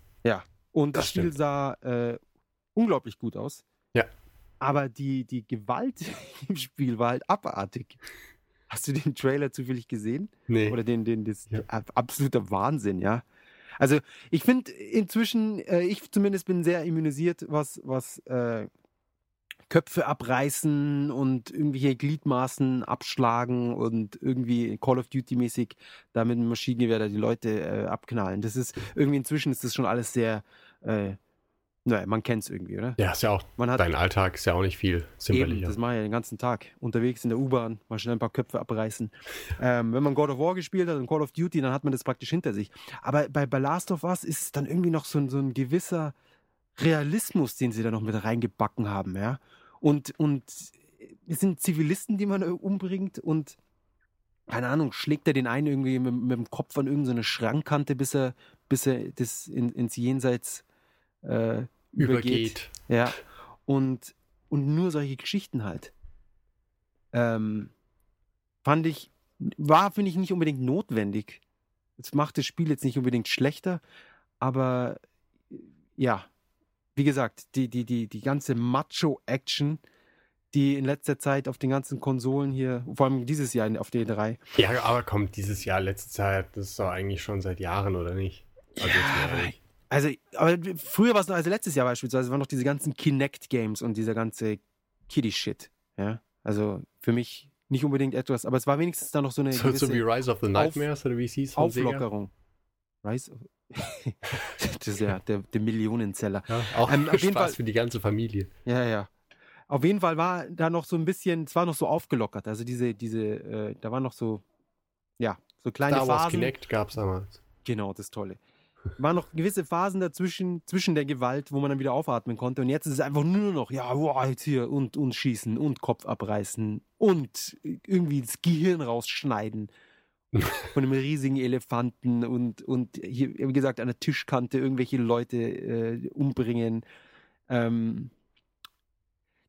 Und das, Das Spiel sah äh, unglaublich gut aus. Ja. Aber die, die Gewalt *laughs* im Spiel war halt abartig. Hast du den Trailer zufällig gesehen? Nee. Oder den, den, das Ja. ab- absoluter Wahnsinn, ja. Also ich finde inzwischen, äh, ich zumindest bin sehr immunisiert, was, was äh, Köpfe abreißen und irgendwelche Gliedmaßen abschlagen und irgendwie Call of Duty mäßig da mit einem Maschinengewehr da die Leute äh, abknallen. Das ist irgendwie inzwischen ist das schon alles sehr äh, Naja, man kennt es irgendwie, oder? Ja, ist ja auch, hat dein Alltag ist ja auch nicht viel Eben, zimperlicher. das mache ich ja den ganzen Tag. Unterwegs in der U-Bahn, mal schnell ein paar Köpfe abreißen. Ähm, wenn man God of War gespielt hat und Call of Duty, dann hat man das praktisch hinter sich. Aber bei, bei Last of Us ist es dann irgendwie noch so, so ein gewisser Realismus, den sie da noch mit reingebacken haben, ja. Und, und es sind Zivilisten, die man äh, umbringt und keine Ahnung, schlägt er den einen irgendwie mit, mit dem Kopf an irgendeine Schrankkante, bis er, bis er das in, ins Jenseits äh, übergeht. Übergeht. Ja. Und, und nur solche Geschichten halt. Ähm, fand ich, war, finde ich, nicht unbedingt notwendig. Es macht das Spiel jetzt nicht unbedingt schlechter, aber ja, wie gesagt, die, die, die, die ganze Macho-Action, die in letzter Zeit auf den ganzen Konsolen hier, vor allem dieses Jahr auf der E3, Ja, aber kommt dieses Jahr, letzte Zeit, das ist doch eigentlich schon seit Jahren, oder nicht? Also ehrlich. Also, aber früher war es noch, also letztes Jahr beispielsweise, waren noch diese ganzen Kinect-Games und dieser ganze Kiddie-Shit. Ja, also für mich nicht unbedingt etwas, aber es war wenigstens da noch so eine so, gewisse so wie Rise of the Nightmares oder wie es hieß von Sega. Auflockerung. Rise of *laughs* das ist ja der, der Millionenzeller. Ja, auch Ähm, auf jeden Spaß Fall- für die ganze Familie. Ja, ja. Auf jeden Fall war da noch so ein bisschen, es war noch so aufgelockert. Also diese, diese, äh, da waren noch so, ja, so kleine Star Wars Phasen. Kinect gab es damals. Genau, das Tolle. Waren noch gewisse Phasen dazwischen, zwischen der Gewalt, wo man dann wieder aufatmen konnte. Und jetzt ist es einfach nur noch, ja, wow, jetzt hier und, und schießen und Kopf abreißen und irgendwie das Gehirn rausschneiden *laughs* von einem riesigen Elefanten und, und hier, wie gesagt, an der Tischkante irgendwelche Leute äh, umbringen. Ähm,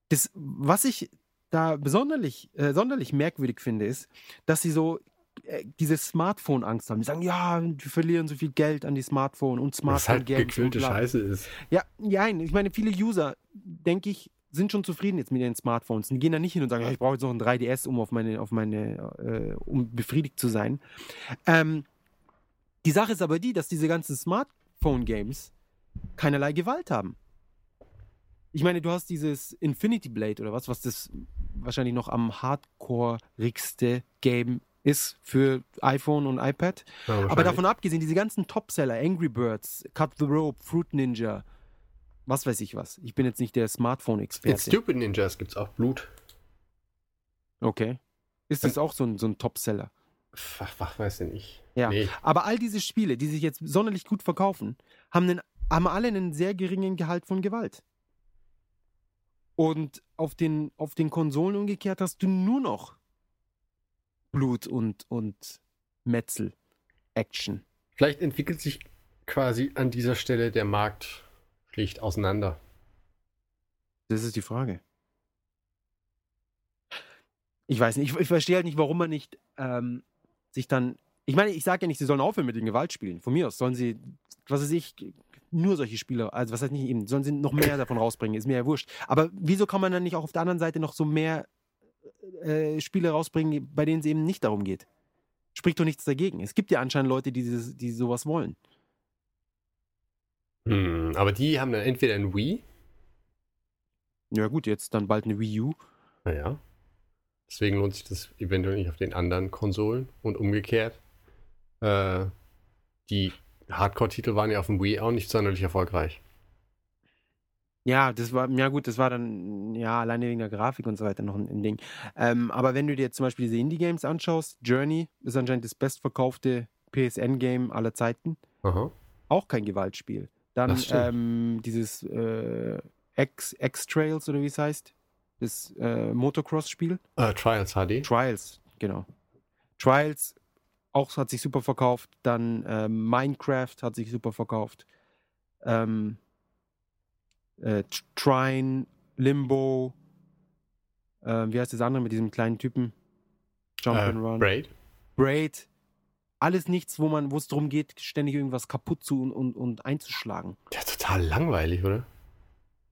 das, was ich da besonderlich, äh, sonderlich merkwürdig finde, ist, dass sie so äh, diese Smartphone-Angst haben. Die sagen, ja, wir verlieren so viel Geld an die Smartphone und Was halt Smartphone-Games. und gequillte bla. Scheiße ist. Ja, nein, ich meine, viele User, denke ich, sind schon zufrieden jetzt mit ihren Smartphones. Die gehen da nicht hin und sagen, ja, ich brauche jetzt noch ein 3DS, um auf meine, auf meine, äh, um befriedigt zu sein. Ähm, die Sache ist aber die, dass diese ganzen Smartphone-Games keinerlei Gewalt haben. Ich meine, du hast dieses Infinity Blade oder was, was das wahrscheinlich noch am hardcore-rigste Game ist für iPhone und iPad. Ja, Aber davon abgesehen, diese ganzen Topseller, Angry Birds, Cut the Rope, Fruit Ninja, was weiß ich was. Ich bin jetzt nicht der In Smartphone-Experte. Stupid Ninjas gibt es auch Blut. Okay. Ist das auch so ein, so ein Topseller? Ach, ach, weiß ich nicht. Ja. Nee. Aber all diese Spiele, die sich jetzt sonderlich gut verkaufen, haben, einen, haben alle einen sehr geringen Gehalt von Gewalt. Und auf den, auf den Konsolen umgekehrt hast du nur noch Blut und, und Metzel, Action. Vielleicht entwickelt sich quasi an dieser Stelle der Markt schlicht auseinander. Das ist die Frage. Ich weiß nicht, ich, ich verstehe halt nicht, warum man nicht ähm, sich dann. Ich meine, ich sage ja nicht, sie sollen aufhören mit den Gewaltspielen. Von mir aus sollen sie, was weiß ich, nur solche Spiele, also was heißt nicht eben, sollen sie noch mehr davon rausbringen, ist mir ja wurscht. Aber wieso kann man dann nicht auch auf der anderen Seite noch so mehr äh, Spiele rausbringen, bei denen es eben nicht darum geht? Spricht doch nichts dagegen. Es gibt ja anscheinend Leute, die, dieses, die sowas wollen. Hm, aber die haben dann entweder ein Wii, Ja, gut, jetzt dann bald eine Wii U. naja. Deswegen lohnt sich das eventuell nicht auf den anderen Konsolen und umgekehrt. Äh, die Hardcore-Titel waren ja auf dem Wii auch nicht sonderlich erfolgreich. Ja, das war, ja gut, das war dann, ja, alleine wegen der Grafik und so weiter noch ein, ein Ding. Ähm, aber wenn du dir zum Beispiel diese Indie-Games anschaust, Journey ist anscheinend das bestverkaufte PSN-Game aller Zeiten. Aha. Auch kein Gewaltspiel. Dann ähm, dieses äh, X, X-Trails oder wie es heißt, das äh, Motocross-Spiel. Äh, Trials HD. Trials, genau. Trials auch hat sich super verkauft. Dann ähm, Minecraft hat sich super verkauft. Ähm, äh, Trine, Limbo. Ähm, wie heißt das andere mit diesem kleinen Typen? Jump Äh, and Run. Braid. Braid. Alles nichts, wo man, wo es darum geht, ständig irgendwas kaputt zu und, und, und einzuschlagen. Ja, total langweilig, oder?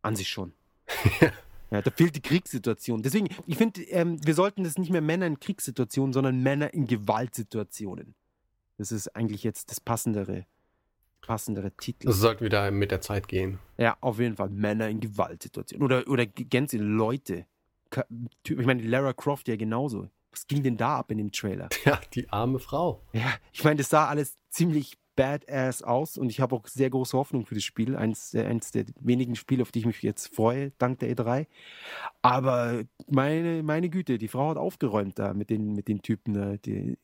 An sich schon. *laughs* ja, da fehlt die Kriegssituation. Deswegen, ich finde, ähm, wir sollten das nicht mehr Männer in Kriegssituationen, sondern Männer in Gewaltsituationen. Das ist eigentlich jetzt das passendere, passendere Titel. Also sollten wir da mit der Zeit gehen. ja, auf jeden Fall Männer in Gewaltsituationen. Oder, oder ganze Leute. Ich meine, Lara Croft ja genauso. Was ging denn da ab in dem Trailer? Ja, die arme Frau. Ja, ich meine, das sah alles ziemlich badass aus und ich habe auch sehr große Hoffnung für das Spiel. Eins, der- eins der wenigen Spiele, auf die ich mich jetzt freue, dank der E3. Aber meine, meine Güte, die Frau hat aufgeräumt da mit den, mit den Typen, die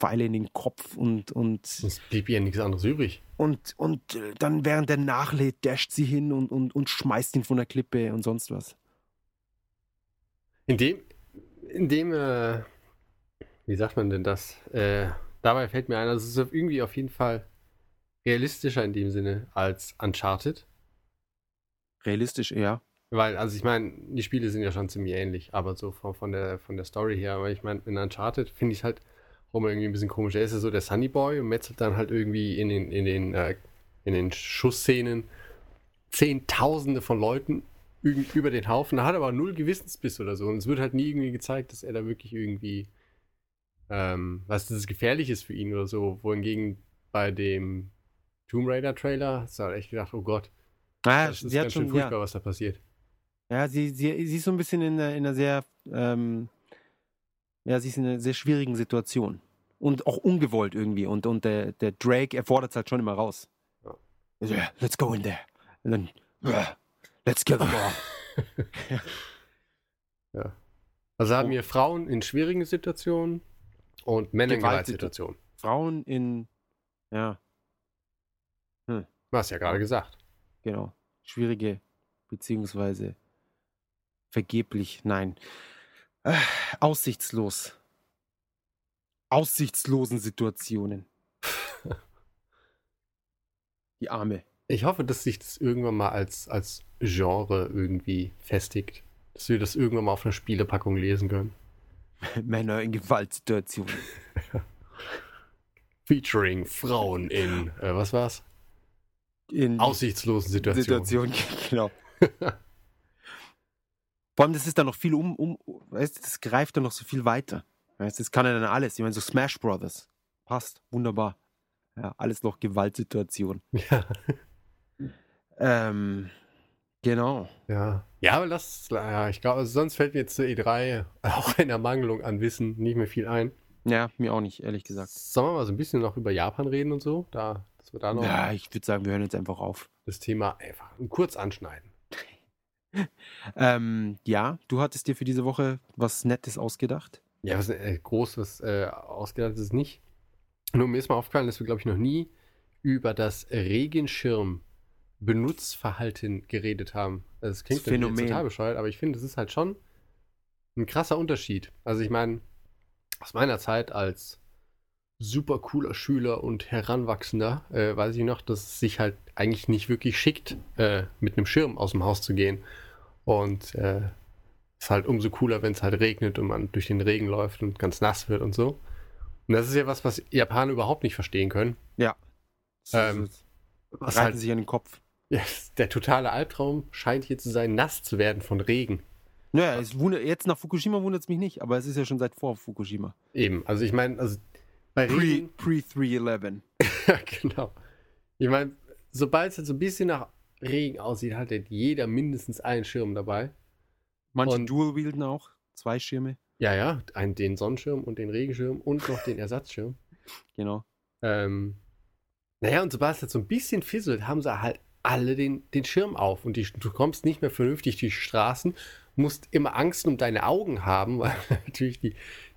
Pfeile in den Kopf und, und, Es blieb ihr nichts anderes übrig. und, und äh, dann während der nachlädt, dasht sie hin und, und, und schmeißt ihn von der Klippe und sonst was. In dem, in dem, äh, wie sagt man denn das? Äh, dabei fällt mir ein, also es ist irgendwie auf jeden Fall realistischer in dem Sinne als Uncharted. Realistisch eher. Weil, also ich meine, die Spiele sind ja schon ziemlich ähnlich, aber so von, von, der, von der Story her. Aber ich meine, in Uncharted finde ich halt auch mal irgendwie ein bisschen komisch. Er ist ja so der Sunny Boy und metzelt dann halt irgendwie in den, in den, äh, in den Schussszenen Zehntausende von Leuten über den Haufen. Er hat aber null Gewissensbiss oder so. Und es wird halt nie irgendwie gezeigt, dass er da wirklich irgendwie, ähm, was das gefährlich ist für ihn oder so. Wohingegen bei dem Tomb Raider Trailer hast du halt echt gedacht, oh Gott, Ah, das ist sie hat ganz schön schon, furchtbar, ja, was da passiert. ja sie, sie, sie ist so ein bisschen in, einer- in einer sehr, ähm, ja, sie ist in einer sehr schwierigen Situation. Und auch ungewollt irgendwie. Und, und der, der Drake, er fordert es halt schon immer raus. Ja. Also, ja, let's go in there. Und dann, ja, let's kill them all. *laughs* Also haben wir Frauen in schwierigen Situationen und Männer in Gewaltsitu- Gewaltsituationen. Frauen in, ja, Du hast ja gerade gesagt. genau, schwierige, beziehungsweise vergeblich, nein, äh, aussichtslos. Aussichtslosen Situationen. *laughs* Die Arme. Ich hoffe, dass sich das irgendwann mal als, als Genre irgendwie festigt. Dass wir das irgendwann mal auf einer Spielepackung lesen können. *laughs* Männer in Gewaltsituationen. *laughs* Featuring Frauen in, äh, was war's? In Aussichtslosen Situationen. Situation, *laughs* genau. Vor allem, das ist dann noch viel um, um weißt, du, das greift dann noch so viel weiter. Weißt, du, das kann ja dann alles. Ich meine, so Smash Brothers. Passt, wunderbar. Ja, alles noch Gewaltsituation. Ja. Ähm, genau. Ja. Ja, aber das, ja, ich glaube, also sonst fällt mir jetzt zur E3 *laughs* auch in Ermangelung an Wissen nicht mehr viel ein. Ja, mir auch nicht, ehrlich gesagt. Sollen wir mal so ein bisschen noch über Japan reden und so? Da, dass wir da noch Ja, ich würde sagen, wir hören jetzt einfach auf. das Thema einfach kurz anschneiden. *laughs* Ähm, ja, du hattest dir für diese Woche was Nettes ausgedacht. Ja, was äh, groß, was äh, ausgedacht ist nicht. Nur mir ist mal aufgefallen, dass wir, glaube ich, noch nie über das Regenschirm-Benutzverhalten geredet haben. Also, Das klingt Das Phänomen. total bescheuert, aber ich finde, das ist halt schon ein krasser Unterschied. Also ich meine, aus meiner Zeit als super cooler Schüler und Heranwachsender äh, weiß ich noch, dass es sich halt eigentlich nicht wirklich schickt, äh, mit einem Schirm aus dem Haus zu gehen. Und äh, ist halt umso cooler, wenn es halt regnet und man durch den Regen läuft und ganz nass wird und so. Und das ist ja was, was Japaner überhaupt nicht verstehen können. Ja. Ähm, Was halt sich an den Kopf. *laughs* der totale Albtraum scheint hier zu sein, nass zu werden von Regen. Naja, jetzt nach Fukushima wundert es mich nicht, aber es ist ja schon seit vor Fukushima. Eben, also ich meine, also bei Pre- Regen, Pre-311. *laughs* ja, genau. Ich meine, sobald es halt so ein bisschen nach Regen aussieht, hat halt jeder mindestens einen Schirm dabei. Manche Und- Dual-Wielden auch. Zwei Schirme. Ja, ja, einen, den Sonnenschirm und den Regenschirm und noch den Ersatzschirm. Genau. Ähm, naja, und sobald es halt so ein bisschen fisselt, haben sie halt alle den, den Schirm auf und die, du kommst nicht mehr vernünftig durch die Straßen, musst immer Angst um deine Augen haben, *laughs* weil natürlich die,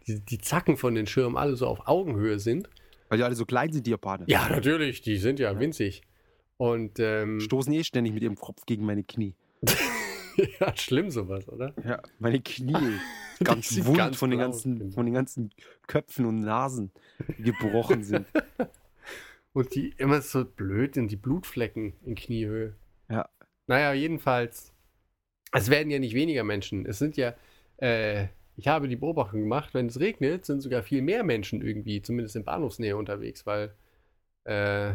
die, die Zacken von den Schirmen alle so auf Augenhöhe sind. Weil die alle so klein sind, die Japaner. Ja, natürlich, die sind ja winzig. Und ähm, Stoßen eh ständig mit ihrem Kopf gegen meine Knie. *laughs* ja, schlimm sowas, oder? Ja, meine Knie. *laughs* Ganz wund ganz von, den ganzen, genau. von den ganzen Köpfen und Nasen, die gebrochen sind. Und die immer so blöd sind, die Blutflecken in Kniehöhe. Ja. Naja, jedenfalls, es werden ja nicht weniger Menschen. Es sind ja, äh, ich habe die Beobachtung gemacht, wenn es regnet, sind sogar viel mehr Menschen irgendwie, zumindest in Bahnhofsnähe unterwegs, weil äh,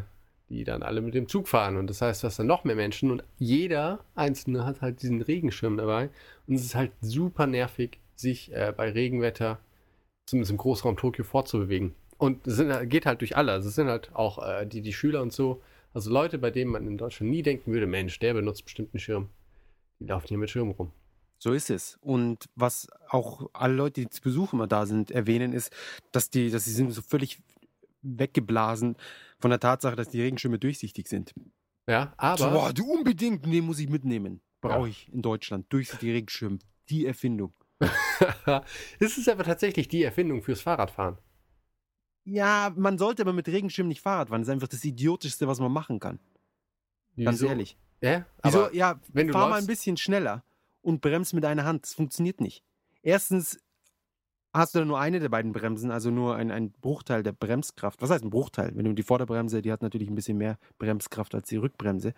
die dann alle mit dem Zug fahren. Und das heißt, dass dann noch mehr Menschen und jeder Einzelne hat halt diesen Regenschirm dabei. Und es ist halt super nervig, sich äh, bei Regenwetter, zumindest im Großraum Tokio, fortzubewegen. Und es sind, geht halt durch alle. Also es sind halt auch äh, die, die Schüler und so. Also Leute, bei denen man in Deutschland nie denken würde, Mensch, der benutzt bestimmt einen Schirm. Die laufen hier mit Schirm rum. So ist es. Und was auch alle Leute, die zu Besuch immer da sind, erwähnen, ist, dass die, dass sie sind so völlig weggeblasen von der Tatsache, dass die Regenschirme durchsichtig sind. Ja, aber So, boah, du unbedingt, den muss ich mitnehmen. Brauche Ja. ich in Deutschland. Durchsichtige Regenschirm. Die Erfindung. *laughs* es ist aber tatsächlich die Erfindung fürs Fahrradfahren. Ja, man sollte aber mit Regenschirm nicht Fahrrad fahren. Das ist einfach das Idiotischste, was man machen kann. Ganz Wieso? ehrlich. Ja, Wieso? aber ja, wenn du fahr mal ein bisschen schneller und bremst mit einer Hand. Das funktioniert nicht. Erstens hast du nur eine der beiden Bremsen, also nur ein, ein Bruchteil der Bremskraft. Was heißt ein Bruchteil? Wenn du die Vorderbremse, die hat natürlich ein bisschen mehr Bremskraft als die Rückbremse.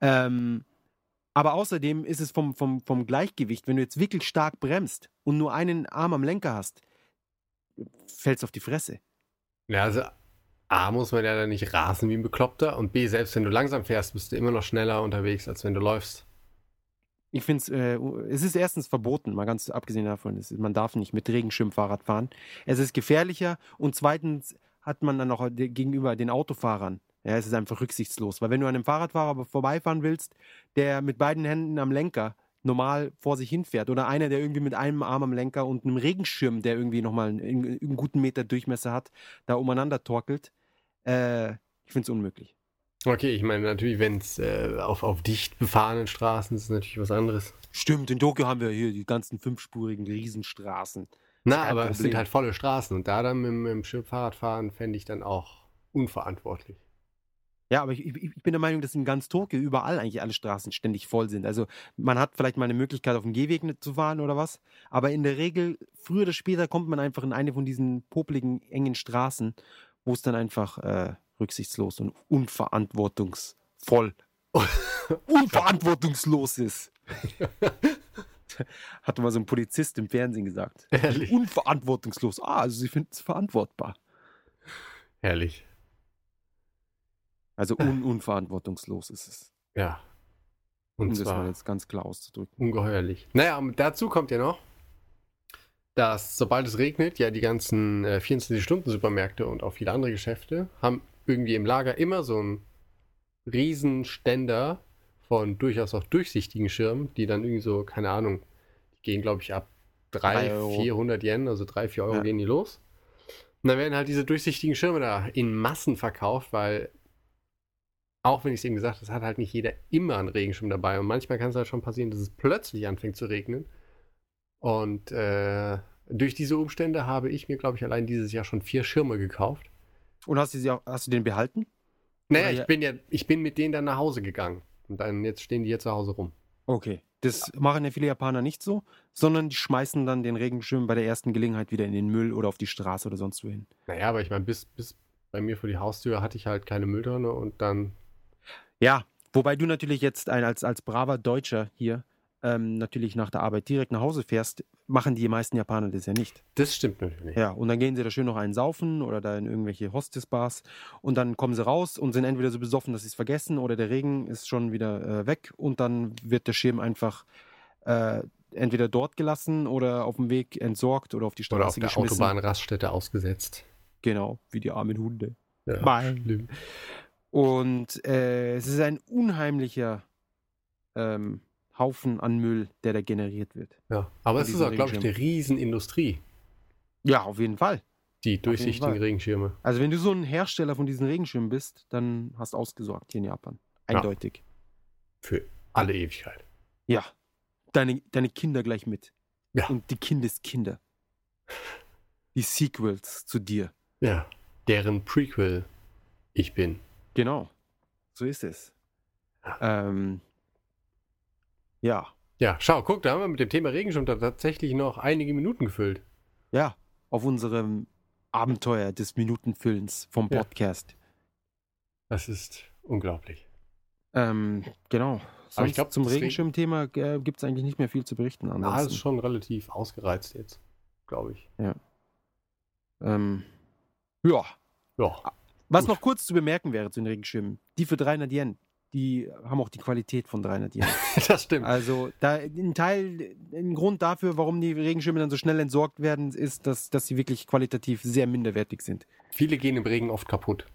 Ähm, aber außerdem ist es vom, vom, vom Gleichgewicht, wenn du jetzt wirklich stark bremst und nur einen Arm am Lenker hast, fällst auf die Fresse. Ja, also A muss man ja dann nicht rasen wie ein Bekloppter und B, selbst wenn du langsam fährst, bist du immer noch schneller unterwegs, als wenn du läufst. Ich finde es, äh, es ist erstens verboten, mal ganz abgesehen davon, ist, man darf nicht mit Regenschirm Fahrrad fahren. Es ist gefährlicher und zweitens hat man dann auch gegenüber den Autofahrern, ja, es ist einfach rücksichtslos, weil wenn du an einem Fahrradfahrer vorbeifahren willst, der mit beiden Händen am Lenker normal vor sich hinfährt oder einer, der irgendwie mit einem Arm am Lenker und einem Regenschirm, der irgendwie nochmal einen, einen guten Meter Durchmesser hat, da umeinander torkelt, äh, ich finde es unmöglich. Okay, ich meine natürlich, wenn es äh, auf, auf dicht befahrenen Straßen ist, ist natürlich was anderes. Stimmt, in Tokio haben wir hier die ganzen fünfspurigen Riesenstraßen. Na, aber es sind Problem. halt volle Straßen und da dann mit, dem- mit dem Schirmfahrrad fahren, fände ich dann auch unverantwortlich. Ja, aber ich, ich, bin der Meinung, dass in ganz Tokio überall eigentlich alle Straßen ständig voll sind. Also man hat vielleicht mal eine Möglichkeit, auf dem Gehweg zu fahren oder was. Aber in der Regel, früher oder später, kommt man einfach in eine von diesen popligen, engen Straßen, wo es dann einfach äh, rücksichtslos und unverantwortungsvoll, *laughs* unverantwortungslos ist. *laughs* Hatte mal so ein Polizist im Fernsehen gesagt. Ehrlich. Unverantwortungslos. Ah, also sie finden es verantwortbar. Herrlich. Also un unverantwortungslos ist es. Ja. Um Und das mal zwar jetzt ganz klar auszudrücken. ungeheuerlich. Naja, und dazu kommt ja noch, dass sobald es regnet, ja die ganzen äh, 24-Stunden-Supermärkte und auch viele andere Geschäfte haben irgendwie im Lager immer so einen Riesenständer von durchaus auch durchsichtigen Schirmen, die dann irgendwie so, keine Ahnung, die gehen glaube ich ab Drei 300, Euro. 400 Yen, also 3, 4 Euro Ja. gehen die los. Und dann werden halt diese durchsichtigen Schirme da in Massen verkauft, weil auch wenn ich es eben gesagt habe, es hat halt nicht jeder immer einen Regenschirm dabei. Und manchmal kann es halt schon passieren, dass es plötzlich anfängt zu regnen. Und äh, durch diese Umstände habe ich mir, glaube ich, allein dieses Jahr schon vier Schirme gekauft. Und hast du, sie auch, hast du den behalten? Naja, Oder ich ja- bin ja, ich bin mit denen dann nach Hause gegangen. Und dann jetzt stehen die hier zu Hause rum. Okay. Das machen ja viele Japaner nicht so, sondern die schmeißen dann den Regenschirm bei der ersten Gelegenheit wieder in den Müll oder auf die Straße oder sonst wohin. Naja, aber ich meine, bis, bis bei mir vor die Haustür hatte ich halt keine Mülltonne und dann. Ja, wobei du natürlich jetzt ein, als, als braver Deutscher hier ähm, natürlich nach der Arbeit direkt nach Hause fährst, machen die meisten Japaner das ja nicht. Das stimmt natürlich. Ja, und dann gehen sie da schön noch einen saufen oder da in irgendwelche Hostess-Bars und dann kommen sie raus und sind entweder so besoffen, dass sie es vergessen oder der Regen ist schon wieder äh, weg und dann wird der Schirm einfach äh, entweder dort gelassen oder auf dem Weg entsorgt oder auf die Straße Oder auf der geschmissen. Autobahnraststätte ausgesetzt. Genau, wie die armen Hunde. Ja, Mein. schlimm. Und äh, es ist ein unheimlicher ähm, Haufen an Müll, der da generiert wird. Ja, aber es ist auch, glaube ich, eine. Riesenindustrie, Ja, auf jeden Fall. die durchsichtigen. Regenschirme. Also wenn du so ein Hersteller von diesen Regenschirmen bist, dann hast du ausgesorgt hier in Japan. Ja. Eindeutig. Für alle Ewigkeit. Ja. Deine, deine Kinder gleich mit. Ja. Und die Kindeskinder. Die Sequels zu dir. Ja. Deren Prequel ich bin. Genau. So ist es. Ähm, ja. Ja, schau, guck, da haben wir mit dem Thema Regenschirm tatsächlich noch einige Minuten gefüllt. Ja. Auf unserem Abenteuer des Minutenfüllens vom Ja. Podcast. Das ist unglaublich. Ähm, genau. Sonst ich glaub, zum Regenschirmthema äh, gibt es eigentlich nicht mehr viel zu berichten. Ansonsten. ist schon relativ ausgereizt jetzt, glaube ich. ähm, ja. Ja, Was Gut. noch kurz zu bemerken wäre zu den Regenschirmen, die für 300 Yen, die haben auch die Qualität von 300 Yen. *laughs* das stimmt. Also da ein Teil, ein Grund dafür, warum die Regenschirme dann so schnell entsorgt werden, ist, dass, dass sie wirklich qualitativ sehr minderwertig sind. Viele gehen im Regen oft kaputt.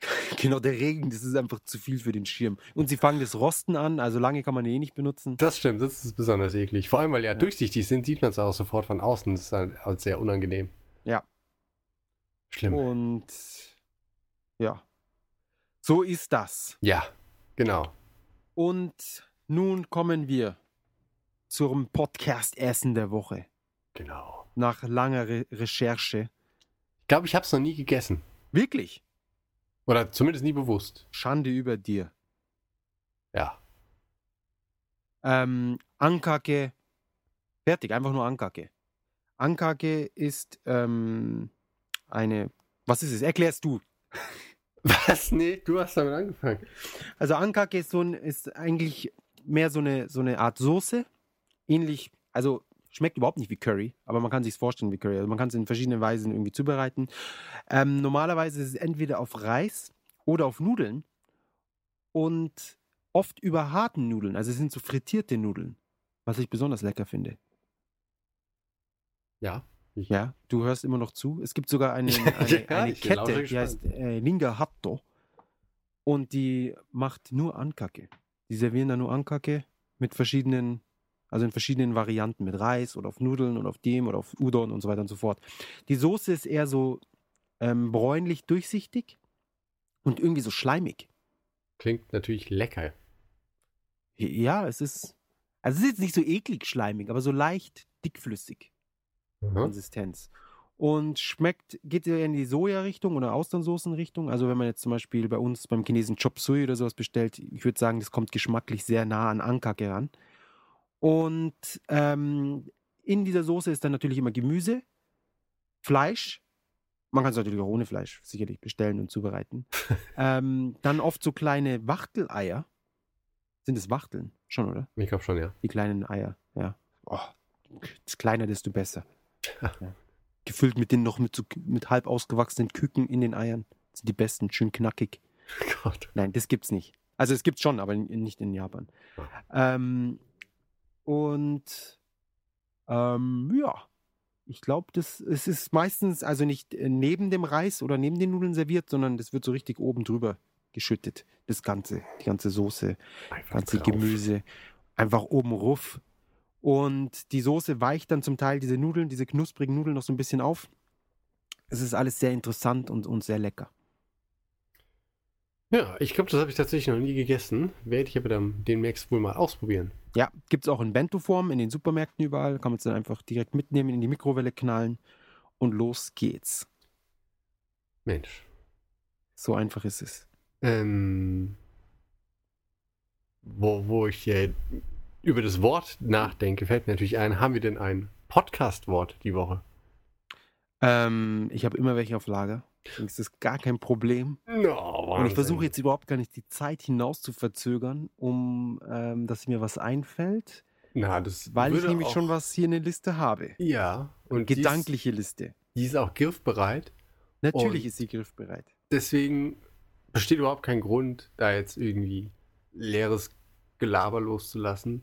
*laughs* Genau, der Regen, das ist einfach zu viel für den Schirm. Und sie fangen das Rosten an, also lange kann man die eh nicht benutzen. Das stimmt, das ist besonders eklig. Vor allem, weil ja, Ja. durchsichtig sind, sieht man es auch sofort von außen. Das ist halt, halt sehr unangenehm. Ja. Schlimm. Und Ja. So ist das. Ja, genau. Und nun kommen wir zum Podcast-Essen der Woche. Genau. Nach langer Re Recherche. Ich glaube, ich habe es noch nie gegessen. Wirklich. Oder zumindest nie bewusst. Schande über dir. Ja. Ähm, Ankake. Fertig, einfach nur Ankake. Ankake ist ähm, eine. Was ist es? Erklärst du. *laughs* Was? Nee, du hast damit angefangen. Also Ankake ist, so ein, ist eigentlich mehr so eine, so eine Art Soße. Ähnlich, also schmeckt überhaupt nicht wie Curry, aber man kann sich vorstellen wie Curry. Also man kann es in verschiedenen Weisen irgendwie zubereiten. Ähm, normalerweise ist es entweder auf Reis oder auf Nudeln und oft über harten Nudeln. Also es sind so frittierte Nudeln, was ich besonders lecker finde. Ja. Ja, du hörst immer noch zu. Es gibt sogar eine, *laughs* eine, Ja, eine Kette, die heißt äh, Linga Hatto. Und die macht nur Ankake. Die servieren da nur Ankake mit verschiedenen, also in verschiedenen Varianten, mit Reis oder auf Nudeln oder auf dem oder auf Udon und so weiter und so fort. Die Soße ist eher so ähm, bräunlich durchsichtig und irgendwie so schleimig. Klingt natürlich lecker. Ja, es ist, also es ist jetzt nicht so eklig schleimig, aber so leicht dickflüssig. Mhm. Konsistenz. Und schmeckt, geht eher in die Soja-Richtung oder Austernsoßen-Richtung. Also wenn man jetzt zum Beispiel bei uns beim Chinesen Chop Suey oder sowas bestellt, ich würde sagen, das kommt geschmacklich sehr nah an Ankake ran. Und ähm, in dieser Soße ist dann natürlich immer Gemüse, Fleisch. Man kann es natürlich auch ohne Fleisch sicherlich bestellen und zubereiten. *laughs* ähm, dann oft so kleine Wachteleier. Sind es Wachteln? Schon, oder? Ich glaube schon, ja. Die kleinen Eier, ja. Oh, das kleiner, desto besser. Ja. Gefüllt mit den noch mit, so, mit halb ausgewachsenen Küken in den Eiern. Das sind die besten, schön knackig. *laughs* Gott. Nein, das gibt's nicht. Also es gibt's schon, aber nicht in Japan. Ähm, und ähm, ja, ich glaube, das es ist meistens also nicht äh, neben dem Reis oder neben den Nudeln serviert, sondern das wird so richtig oben drüber geschüttet. Das Ganze, die ganze Soße Einfach ganze drauf. Gemüse einfach oben ruf. Und die Soße weicht dann zum Teil diese Nudeln, diese knusprigen Nudeln noch so ein bisschen auf. Es ist alles sehr interessant und, und sehr lecker. Ja, ich glaube, das habe ich tatsächlich noch nie gegessen. Werde ich aber dann demnächst wohl mal ausprobieren. Ja, gibt es auch in Bento-Form in den Supermärkten überall. Kann man es dann einfach direkt mitnehmen, in die Mikrowelle knallen und los geht's. Mensch. So einfach ist es. Ähm, wo, wo ich äh, über das Wort nachdenke, fällt mir natürlich ein, haben wir denn ein Podcast-Wort die Woche? Ähm, ich habe immer welche auf Lager. Deswegen ist das gar kein Problem. No, Und ich versuche jetzt überhaupt gar nicht die Zeit hinaus zu verzögern, um ähm, dass mir was einfällt, Na, das weil ich nämlich schon was hier in der Liste habe. Ja, und die ist- Gedankliche Liste. Die ist auch griffbereit. Natürlich Und- ist sie griffbereit. Deswegen besteht überhaupt kein Grund, da jetzt irgendwie leeres Gelaber loszulassen.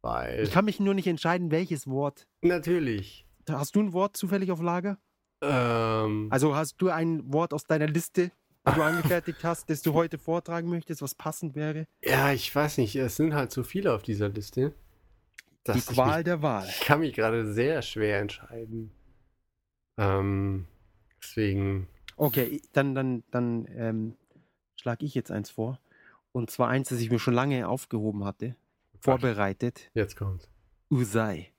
Weil. Ich kann mich nur nicht entscheiden, welches Wort. natürlich. Hast du ein Wort zufällig auf Lager? Ähm, Also hast du ein Wort aus deiner Liste, die du angefertigt *laughs* hast, das du heute vortragen möchtest, was passend wäre? ja, ich weiß nicht. Es sind halt so viele auf dieser Liste. die Qual mich- der Wahl. Ich kann mich gerade sehr schwer entscheiden. Ähm, deswegen. Okay, dann, dann, dann ähm, schlage ich jetzt eins vor. Und zwar eins, das ich mir schon lange aufgehoben hatte, vorbereitet. Jetzt kommt. Usai.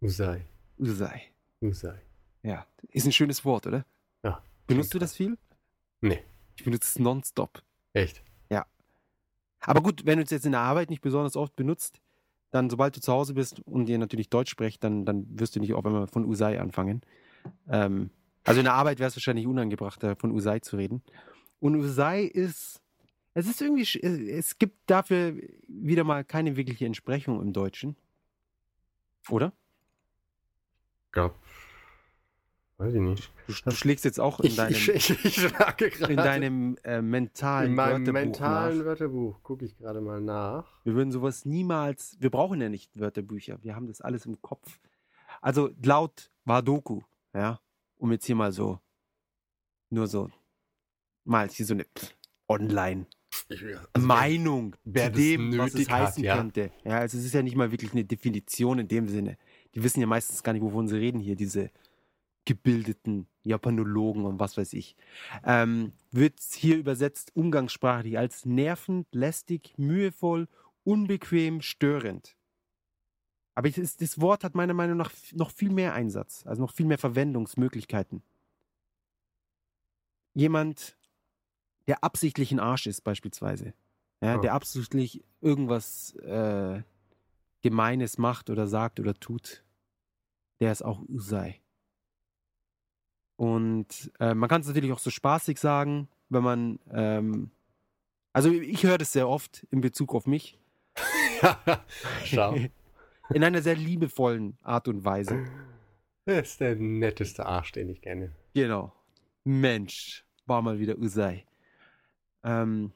Usai. Usai. Usai. Ja, ist ein schönes Wort, oder? Ja. Benutzt du das viel? Nee. Ich benutze es nonstop. Echt? Aber gut, wenn du es jetzt in der Arbeit nicht besonders oft benutzt, dann sobald du zu Hause bist und ihr natürlich Deutsch sprecht, dann, dann wirst du nicht auf einmal von Usai anfangen. Ähm, also in der Arbeit wäre es wahrscheinlich unangebracht, da von Usai zu reden. Und Usai ist, es ist irgendwie, sch- es gibt dafür wieder mal keine wirkliche Entsprechung im Deutschen. Oder? Gab. Weiß ich nicht. Du, du schlägst jetzt auch in deinem, ich, ich, ich schlage gerade. in deinem äh, mentalen in meinem Wörterbuch mentalen nach. Wörterbuch gucke ich gerade mal nach. Wir würden sowas niemals, wir brauchen ja nicht Wörterbücher, wir haben das alles im Kopf. Also laut Wadoku, ja, um jetzt hier mal so, nur so, mal hier so eine Online also Meinung zu das dem, was es hat, heißen ja. könnte. Ja, also es ist ja nicht mal wirklich eine Definition in dem Sinne. Die wissen ja meistens gar nicht, wovon sie reden hier, diese, gebildeten Japanologen und was weiß ich, ähm, wird hier übersetzt umgangssprachlich als nervend, lästig, mühevoll, unbequem, störend. Aber es- das Wort hat meiner Meinung nach noch viel mehr Einsatz, also noch viel mehr Verwendungsmöglichkeiten. Jemand, der absichtlich ein Arsch ist, beispielsweise. Ja, Ja. Der absichtlich irgendwas äh, Gemeines macht oder sagt oder tut, der ist auch Usai. Und äh, man kann es natürlich auch so spaßig sagen, wenn man, ähm, also ich höre das sehr oft in Bezug auf mich, *laughs* Schau. *laughs* in einer sehr liebevollen Art und Weise. Das ist der netteste Arsch, den ich kenne. Genau. Mensch, war mal wieder Usai. Ähm,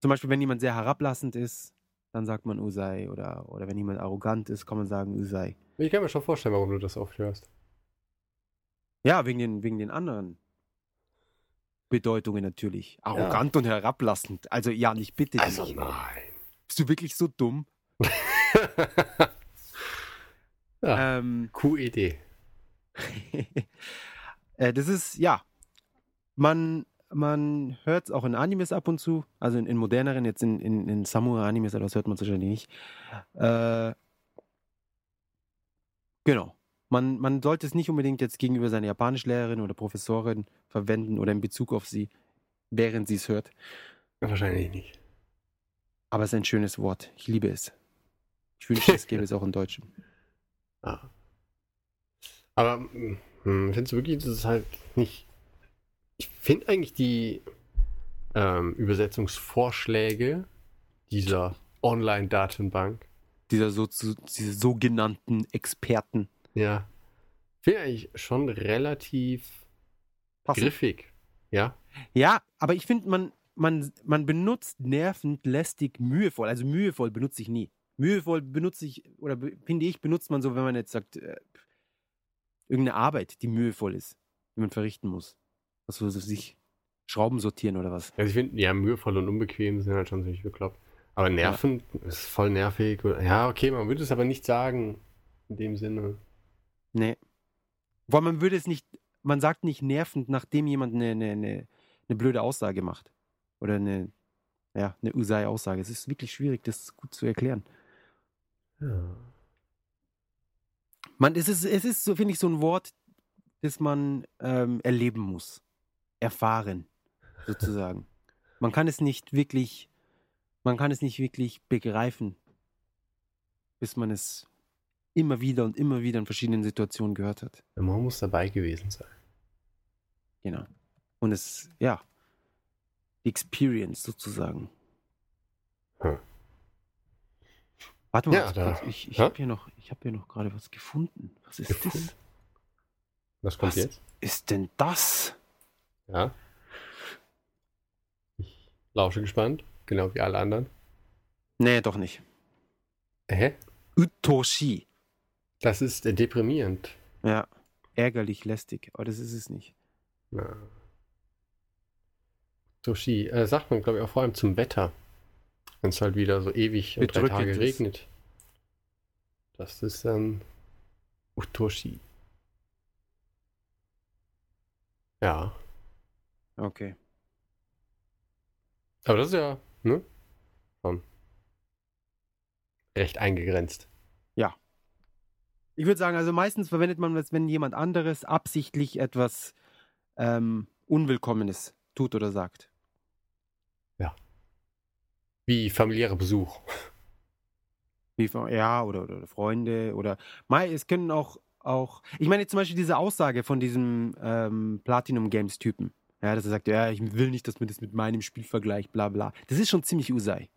zum Beispiel, wenn jemand sehr herablassend ist, dann sagt man Usai. Oder, oder wenn jemand arrogant ist, kann man sagen Usai. Ich kann mir schon vorstellen, warum du das oft hörst. Ja, wegen den, wegen den anderen Bedeutungen natürlich. Arrogant und herablassend. Also ja, nicht bitte. Also dich. nein. Bist du wirklich so dumm? *laughs* ja, Ähm, QED. *laughs* äh, das ist, ja, man, man hört es auch in Animes ab und zu, also in, in moderneren, jetzt in, in, in Samurai-Animes, aber das hört man es wahrscheinlich nicht. Äh, genau. Man, man sollte es nicht unbedingt jetzt gegenüber seiner Japanischlehrerin oder Professorin verwenden oder in Bezug auf sie, während sie es hört. Wahrscheinlich nicht. Aber es ist ein schönes Wort. Ich liebe es. Ich wünschte, es gäbe es auch im Deutschen. *laughs* Ah. Aber hm, findest du wirklich, das ist halt nicht. Ich finde eigentlich die ähm, Übersetzungsvorschläge dieser Online-Datenbank, Dieser so, so, diese sogenannten Experten. ja, finde eigentlich schon relativ Passen. griffig. Ja. Ja, aber ich finde, man, man, man benutzt nervend, lästig, mühevoll. Also mühevoll benutze ich nie. Mühevoll benutze ich, oder finde ich, benutzt man so, wenn man jetzt sagt, äh, irgendeine Arbeit, die mühevoll ist, die man verrichten muss. Was so sich Schrauben sortieren oder was. Also ich finde, ja, mühevoll und unbequem sind halt schon ziemlich bekloppt. Aber nervend ist voll nervig. Ja, okay, man würde es aber nicht sagen in dem Sinne. Nee. Weil man würde es nicht, man sagt nicht nervend, nachdem jemand eine, eine, eine, eine blöde Aussage macht. Oder eine, ja, eine Usai-Aussage. Es ist wirklich schwierig, das gut zu erklären. Ja. Man, es ist, es ist so, finde ich, so ein Wort, das man ähm, erleben muss. Erfahren, sozusagen. man kann es nicht wirklich, man kann es nicht wirklich begreifen, bis man es immer wieder und immer wieder in verschiedenen Situationen gehört hat. Man muss dabei gewesen sein. Genau. Und es, ja, die Experience sozusagen. Hm. Warte mal, Ja, da- ich, ich habe hier noch, ich habe hier noch gerade was gefunden. Was ist Gefunden? das? Was kommt Was? jetzt? Ist denn das? Ja. Ich lausche gespannt, genau wie alle anderen. Nee, doch nicht. Hä? Utoshi. Das ist äh, deprimierend. Ja, ärgerlich, lästig, aber das ist es nicht. Ja. Sushi, äh, sagt man, glaube ich, auch vor allem zum Wetter. Wenn es halt wieder so ewig und drei Tage ist. regnet. Das ist dann Utoshi. Ja. Okay. Aber das ist ja, ne? Schon recht eingegrenzt. Ich würde sagen, also meistens verwendet man das, wenn jemand anderes absichtlich etwas ähm, Unwillkommenes tut oder sagt. Wie familiärer Besuch. Wie, ja, oder, oder, oder Freunde oder Mai, es können auch, auch, ich meine zum Beispiel diese Aussage von diesem ähm, Platinum Games Typen, ja, dass er sagt, ja, ich will nicht, dass man das mit meinem Spiel vergleicht, bla bla. Das ist schon ziemlich Usai.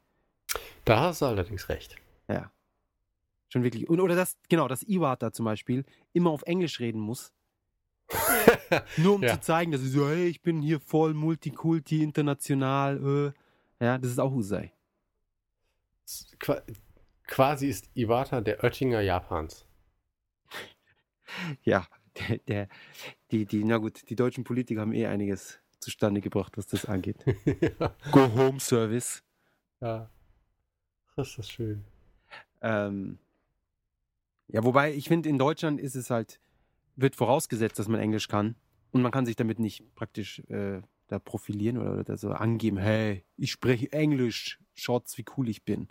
Da hast du allerdings recht. Ja. Schon wirklich. Und, oder das, genau, dass Iwata zum Beispiel immer auf Englisch reden muss. *laughs* Nur um Ja. zu zeigen, dass er so, hey, ich bin hier voll Multikulti, international. Äh. Ja, das ist auch Usai. Qua quasi ist Iwata der Oettinger Japans. *laughs* Ja, der, der, die, die, na gut, die deutschen Politiker haben eh einiges zustande gebracht, was das angeht. *laughs* ja. Go Home Service. ja. Das ist schön. Ähm, ja, wobei ich finde, in Deutschland ist es halt wird vorausgesetzt, dass man Englisch kann. Und man kann sich damit nicht praktisch äh, da profilieren oder, oder so angeben, hey, ich spreche Englisch, schaut's, wie cool ich bin.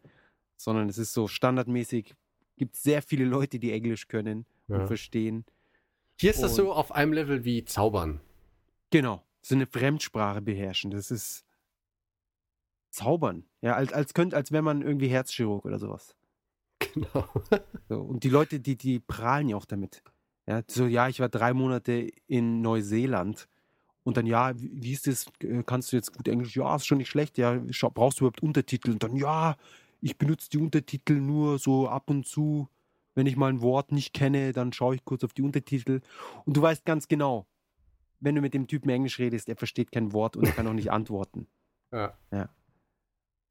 Sondern es ist so standardmäßig, gibt sehr viele Leute, die Englisch können und Ja. verstehen. Hier ist das so auf einem Level wie Zaubern. Genau, so eine Fremdsprache beherrschen. Das ist Zaubern. Ja, als, als, könnt, als wäre man irgendwie Herzchirurg oder sowas. *laughs* Genau. So, und die Leute, die, die prahlen ja auch damit. Ja, so, ja, ich war drei Monate in Neuseeland. Und dann, ja, wie, ist das? Äh, Kannst du jetzt gut Englisch? Ja, ist schon nicht schlecht. Ja, brauchst du überhaupt Untertitel? Und dann, ja, ich benutze die Untertitel nur so ab und zu. Wenn ich mal ein Wort nicht kenne, dann schaue ich kurz auf die Untertitel. Und du weißt ganz genau, wenn du mit dem Typen Englisch redest, er versteht kein Wort und er kann auch nicht *laughs* antworten. Ja.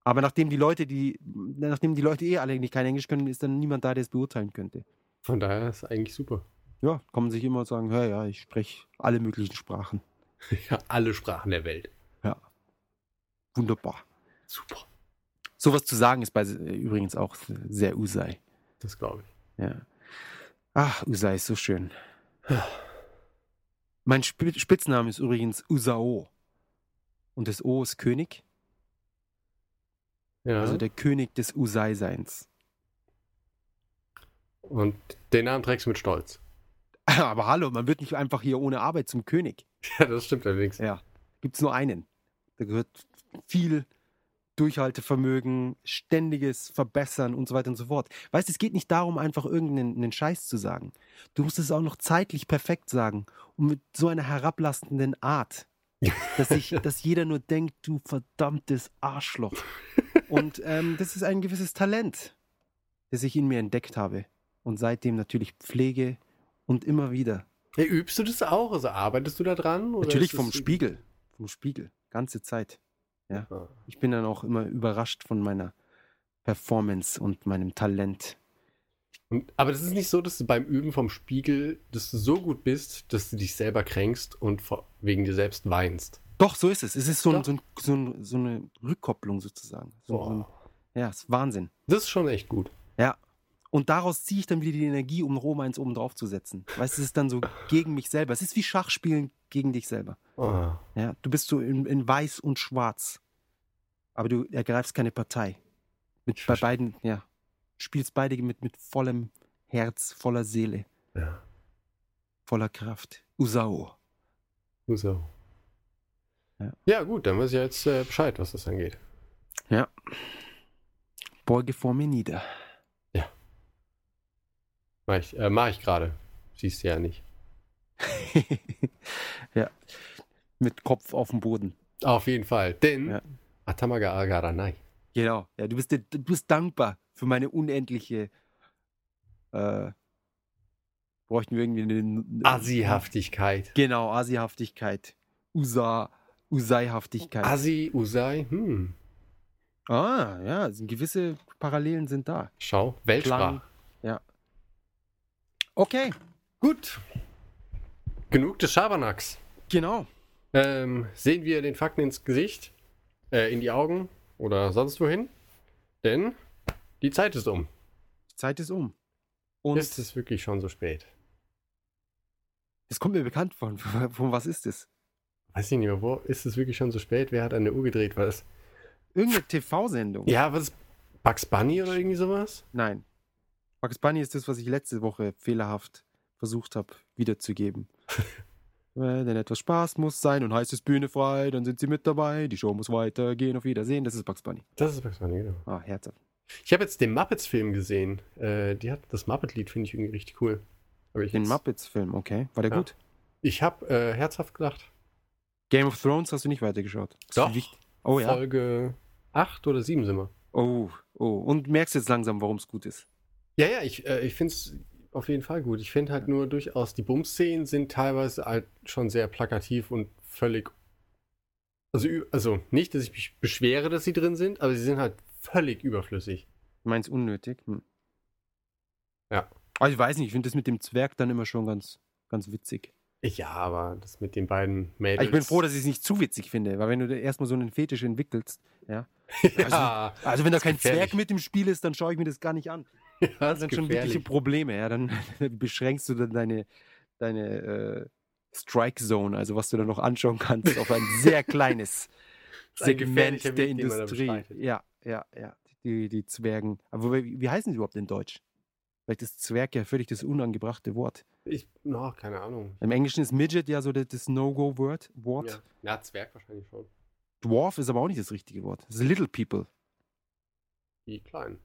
Aber nachdem die Leute, die, nachdem die Leute eh alle nicht kein Englisch können, ist dann niemand da, der es beurteilen könnte. Von daher ist eigentlich super. Ja, kann man sich immer sagen, ja, ja, ich spreche alle möglichen Sprachen. *laughs* Ja, alle Sprachen der Welt. Ja. Wunderbar. Super. Sowas zu sagen ist bei, übrigens auch sehr Usai. Das glaube ich. Ja. Ach, Usai ist so schön. Mein Sp Spitzname ist übrigens Usao. Und das O ist König, Ja. also der König des Usai-Seins. Und den Namen trägst du mit Stolz. *laughs* Aber hallo, man wird nicht einfach hier ohne Arbeit zum König. Ja, das stimmt allerdings. Ja, gibt es nur einen. Da gehört viel Durchhaltevermögen, ständiges Verbessern und so weiter und so fort. Weißt du, es geht nicht darum, einfach irgendeinen einen Scheiß zu sagen. Du musst es auch noch zeitlich perfekt sagen und mit so einer herablassenden Art, dass, ich, *laughs* dass jeder nur denkt, du verdammtes Arschloch. Und ähm, das ist ein gewisses Talent, das ich in mir entdeckt habe und seitdem natürlich pflege und immer wieder. Ja, übst du das auch? Also arbeitest du da dran? Natürlich vom Spiegel. Vom Spiegel. Ganze Zeit. Ah. Ich bin dann auch immer überrascht von meiner Performance und meinem Talent. Und, aber das ist nicht so, dass du beim Üben vom Spiegel, dass du so gut bist, dass du dich selber kränkst und vor, wegen dir selbst weinst. Doch, so ist es. Es ist so, ein, so, ein, so, ein, so eine Rückkopplung sozusagen. Ja, ist Wahnsinn. Das ist schon echt gut. Ja. Und daraus ziehe ich dann wieder die Energie, um Rom eins oben drauf zu setzen. Weißt du, es ist dann so gegen mich selber. Es ist wie Schachspielen gegen dich selber. Oh. Ja, du bist so in, in weiß und schwarz. Aber du ergreifst keine Partei. Mit, bei beiden, ja. Spielst beide mit, mit vollem Herz, voller Seele, Ja. voller Kraft. Usao. So. Ja. Ja. gut, dann weiß ich ja jetzt äh, Bescheid, was das angeht. Ja. Beuge vor mir nieder. Mach ich, äh, mach ich gerade. Siehst du ja nicht. *laughs* ja. Mit Kopf auf dem Boden. Auf jeden Fall. Denn Ja. Atamaga Agaranai. Genau. Ja, du bist, du bist dankbar für meine unendliche. Äh, bräuchten wir irgendwie eine. Asihaftigkeit. Genau, Asihaftigkeit. Usa, Usaihaftigkeit. Asi, Usai, hm. ah, ja, sind gewisse Parallelen sind da. Schau, Weltsprache. Ja. Okay, Gut. Genug des Schabernacks. genau. Ähm, sehen wir den Fakten ins Gesicht, äh, in die Augen oder sonst wohin? Denn die Zeit ist um. Die Zeit ist um. Und Ist es wirklich schon so spät? das kommt mir bekannt vor. *laughs* Von was ist es? Weiß ich nicht mehr, wo ist es wirklich schon so spät? Wer hat an der Uhr gedreht? War das? Irgendeine TV-Sendung. Ja, was? Bugs Bunny oder irgendwie sowas? Nein. Bugs Bunny ist das, was ich letzte Woche fehlerhaft versucht habe, wiederzugeben. *laughs* Äh, Denn etwas Spaß muss sein und heißt es Bühne frei, dann sind sie mit dabei, die Show muss weitergehen, auf Wiedersehen, das ist Bugs Bunny. Das ist Bugs Bunny, genau. Ah, herzhaft. Ich habe jetzt den Muppets-Film gesehen. Äh, die hat das Muppet-Lied, finde ich irgendwie richtig cool. Den jetzt- Muppets-Film, okay. War der Ja. gut? Ich habe äh, herzhaft gelacht. Game of Thrones hast du nicht weitergeschaut. Das Doch. Oh ja. Folge 8 oder 7 sind wir. Oh, oh. Und merkst jetzt langsam, warum es gut ist. Ja, ja, ich, äh, ich finde es auf jeden Fall gut. Ich finde halt nur durchaus, die Bums-Szenen sind teilweise halt schon sehr plakativ und völlig. Also, also nicht, dass ich mich beschwere, dass sie drin sind, aber sie sind halt völlig überflüssig. Du meinst unnötig? Hm. Ja. Also ich weiß nicht, ich finde das mit dem Zwerg dann immer schon ganz, ganz witzig. Ja, aber das mit den beiden Aber Mädels. ich bin froh, dass ich es nicht zu witzig finde, weil wenn du erstmal so einen Fetisch entwickelst, ja. *laughs* ja, Also wenn da kein gefährlich. Zwerg mit im Spiel ist, dann schaue ich mir das gar nicht an. *laughs* ja, Das sind schon wirkliche. Probleme, ja. *laughs* Dann beschränkst du dann deine, deine äh, Strike Zone, also was du da noch anschauen kannst, auf ein sehr kleines *laughs* Segment der Weg, Industrie. Ja, ja, ja. Die, die Zwergen. Aber wie, wie heißen sie überhaupt in Deutsch? Vielleicht ist Zwerg ja völlig das unangebrachte Wort. Ich, no, keine Ahnung. Im Englischen ist Midget ja so das, das No-Go-Wort. Wort. Ja. Na, Zwerg wahrscheinlich schon. Dwarf ist aber auch nicht das richtige Wort. Das ist Little People, Die kleinen.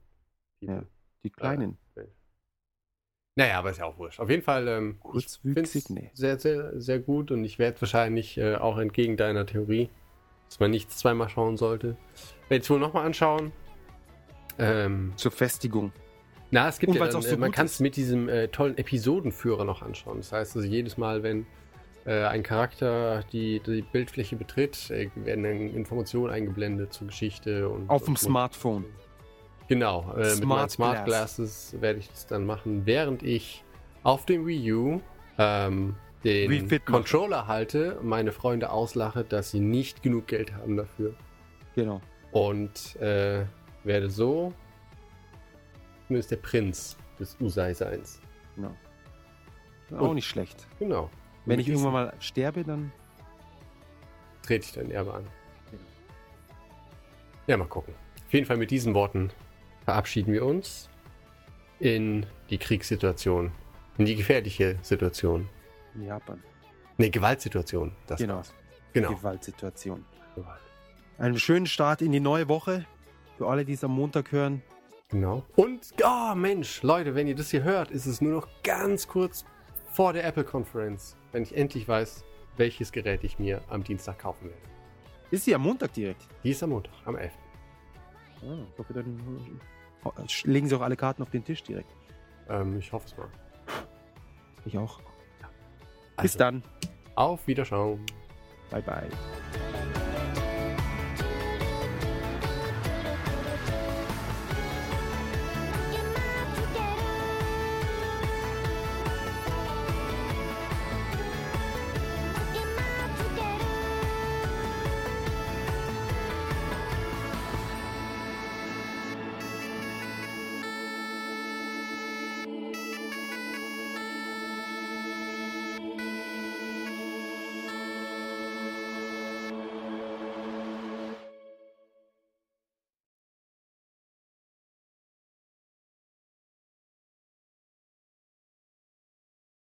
Ja. Die Kleinen. Naja, aber ist ja auch wurscht. Auf jeden Fall ähm, Kurzwüchsig? find's Nee. sehr, sehr, sehr gut und ich werde wahrscheinlich äh, auch entgegen deiner Theorie, dass man nichts zweimal schauen sollte, werde ich wohl nochmal anschauen. Ähm, Zur Festigung. na, es gibt Und ja dann, auch so äh, man kann es mit diesem äh, tollen Episodenführer noch anschauen. Das heißt, also jedes Mal, wenn äh, ein Charakter die, die Bildfläche betritt, äh, werden dann Informationen eingeblendet zur Geschichte und Auf dem und, Smartphone. Genau, äh, mit Smart meinen Smart Glass. Glasses werde ich das dann machen, während ich auf dem Wii U ähm, den. Controller halte und meine Freunde auslache, dass sie nicht genug Geld haben dafür. Genau. Und äh, werde so zumindest der Prinz des Usai-Seins. genau. Auch Und- nicht schlecht. Genau. Wenn Und ich mit irgendwann mal sterbe, dann. Trete ich dein Erbe an. Ja, mal gucken. Auf jeden Fall mit diesen Worten verabschieden wir uns in die Kriegssituation, in die gefährliche Situation. In Japan. Ne, Gewaltsituation. Das Genau. war's. Genau. Gewaltsituation. Einen schönen Start in die neue Woche. Für alle, die es am Montag hören. Genau. Und, oh Mensch, Leute, wenn ihr das hier hört, ist es nur noch ganz kurz vor der Apple Conference, wenn ich endlich weiß, welches Gerät ich mir am Dienstag kaufen werde. Ist sie am Montag direkt? Die ist am Montag, am 11. Ah, ich hoffe, dann legen sie auch alle Karten auf den Tisch direkt. Ähm, ich hoffe es mal. Ich auch. Bis Also, dann. Auf Wiederschauen. Bye, bye.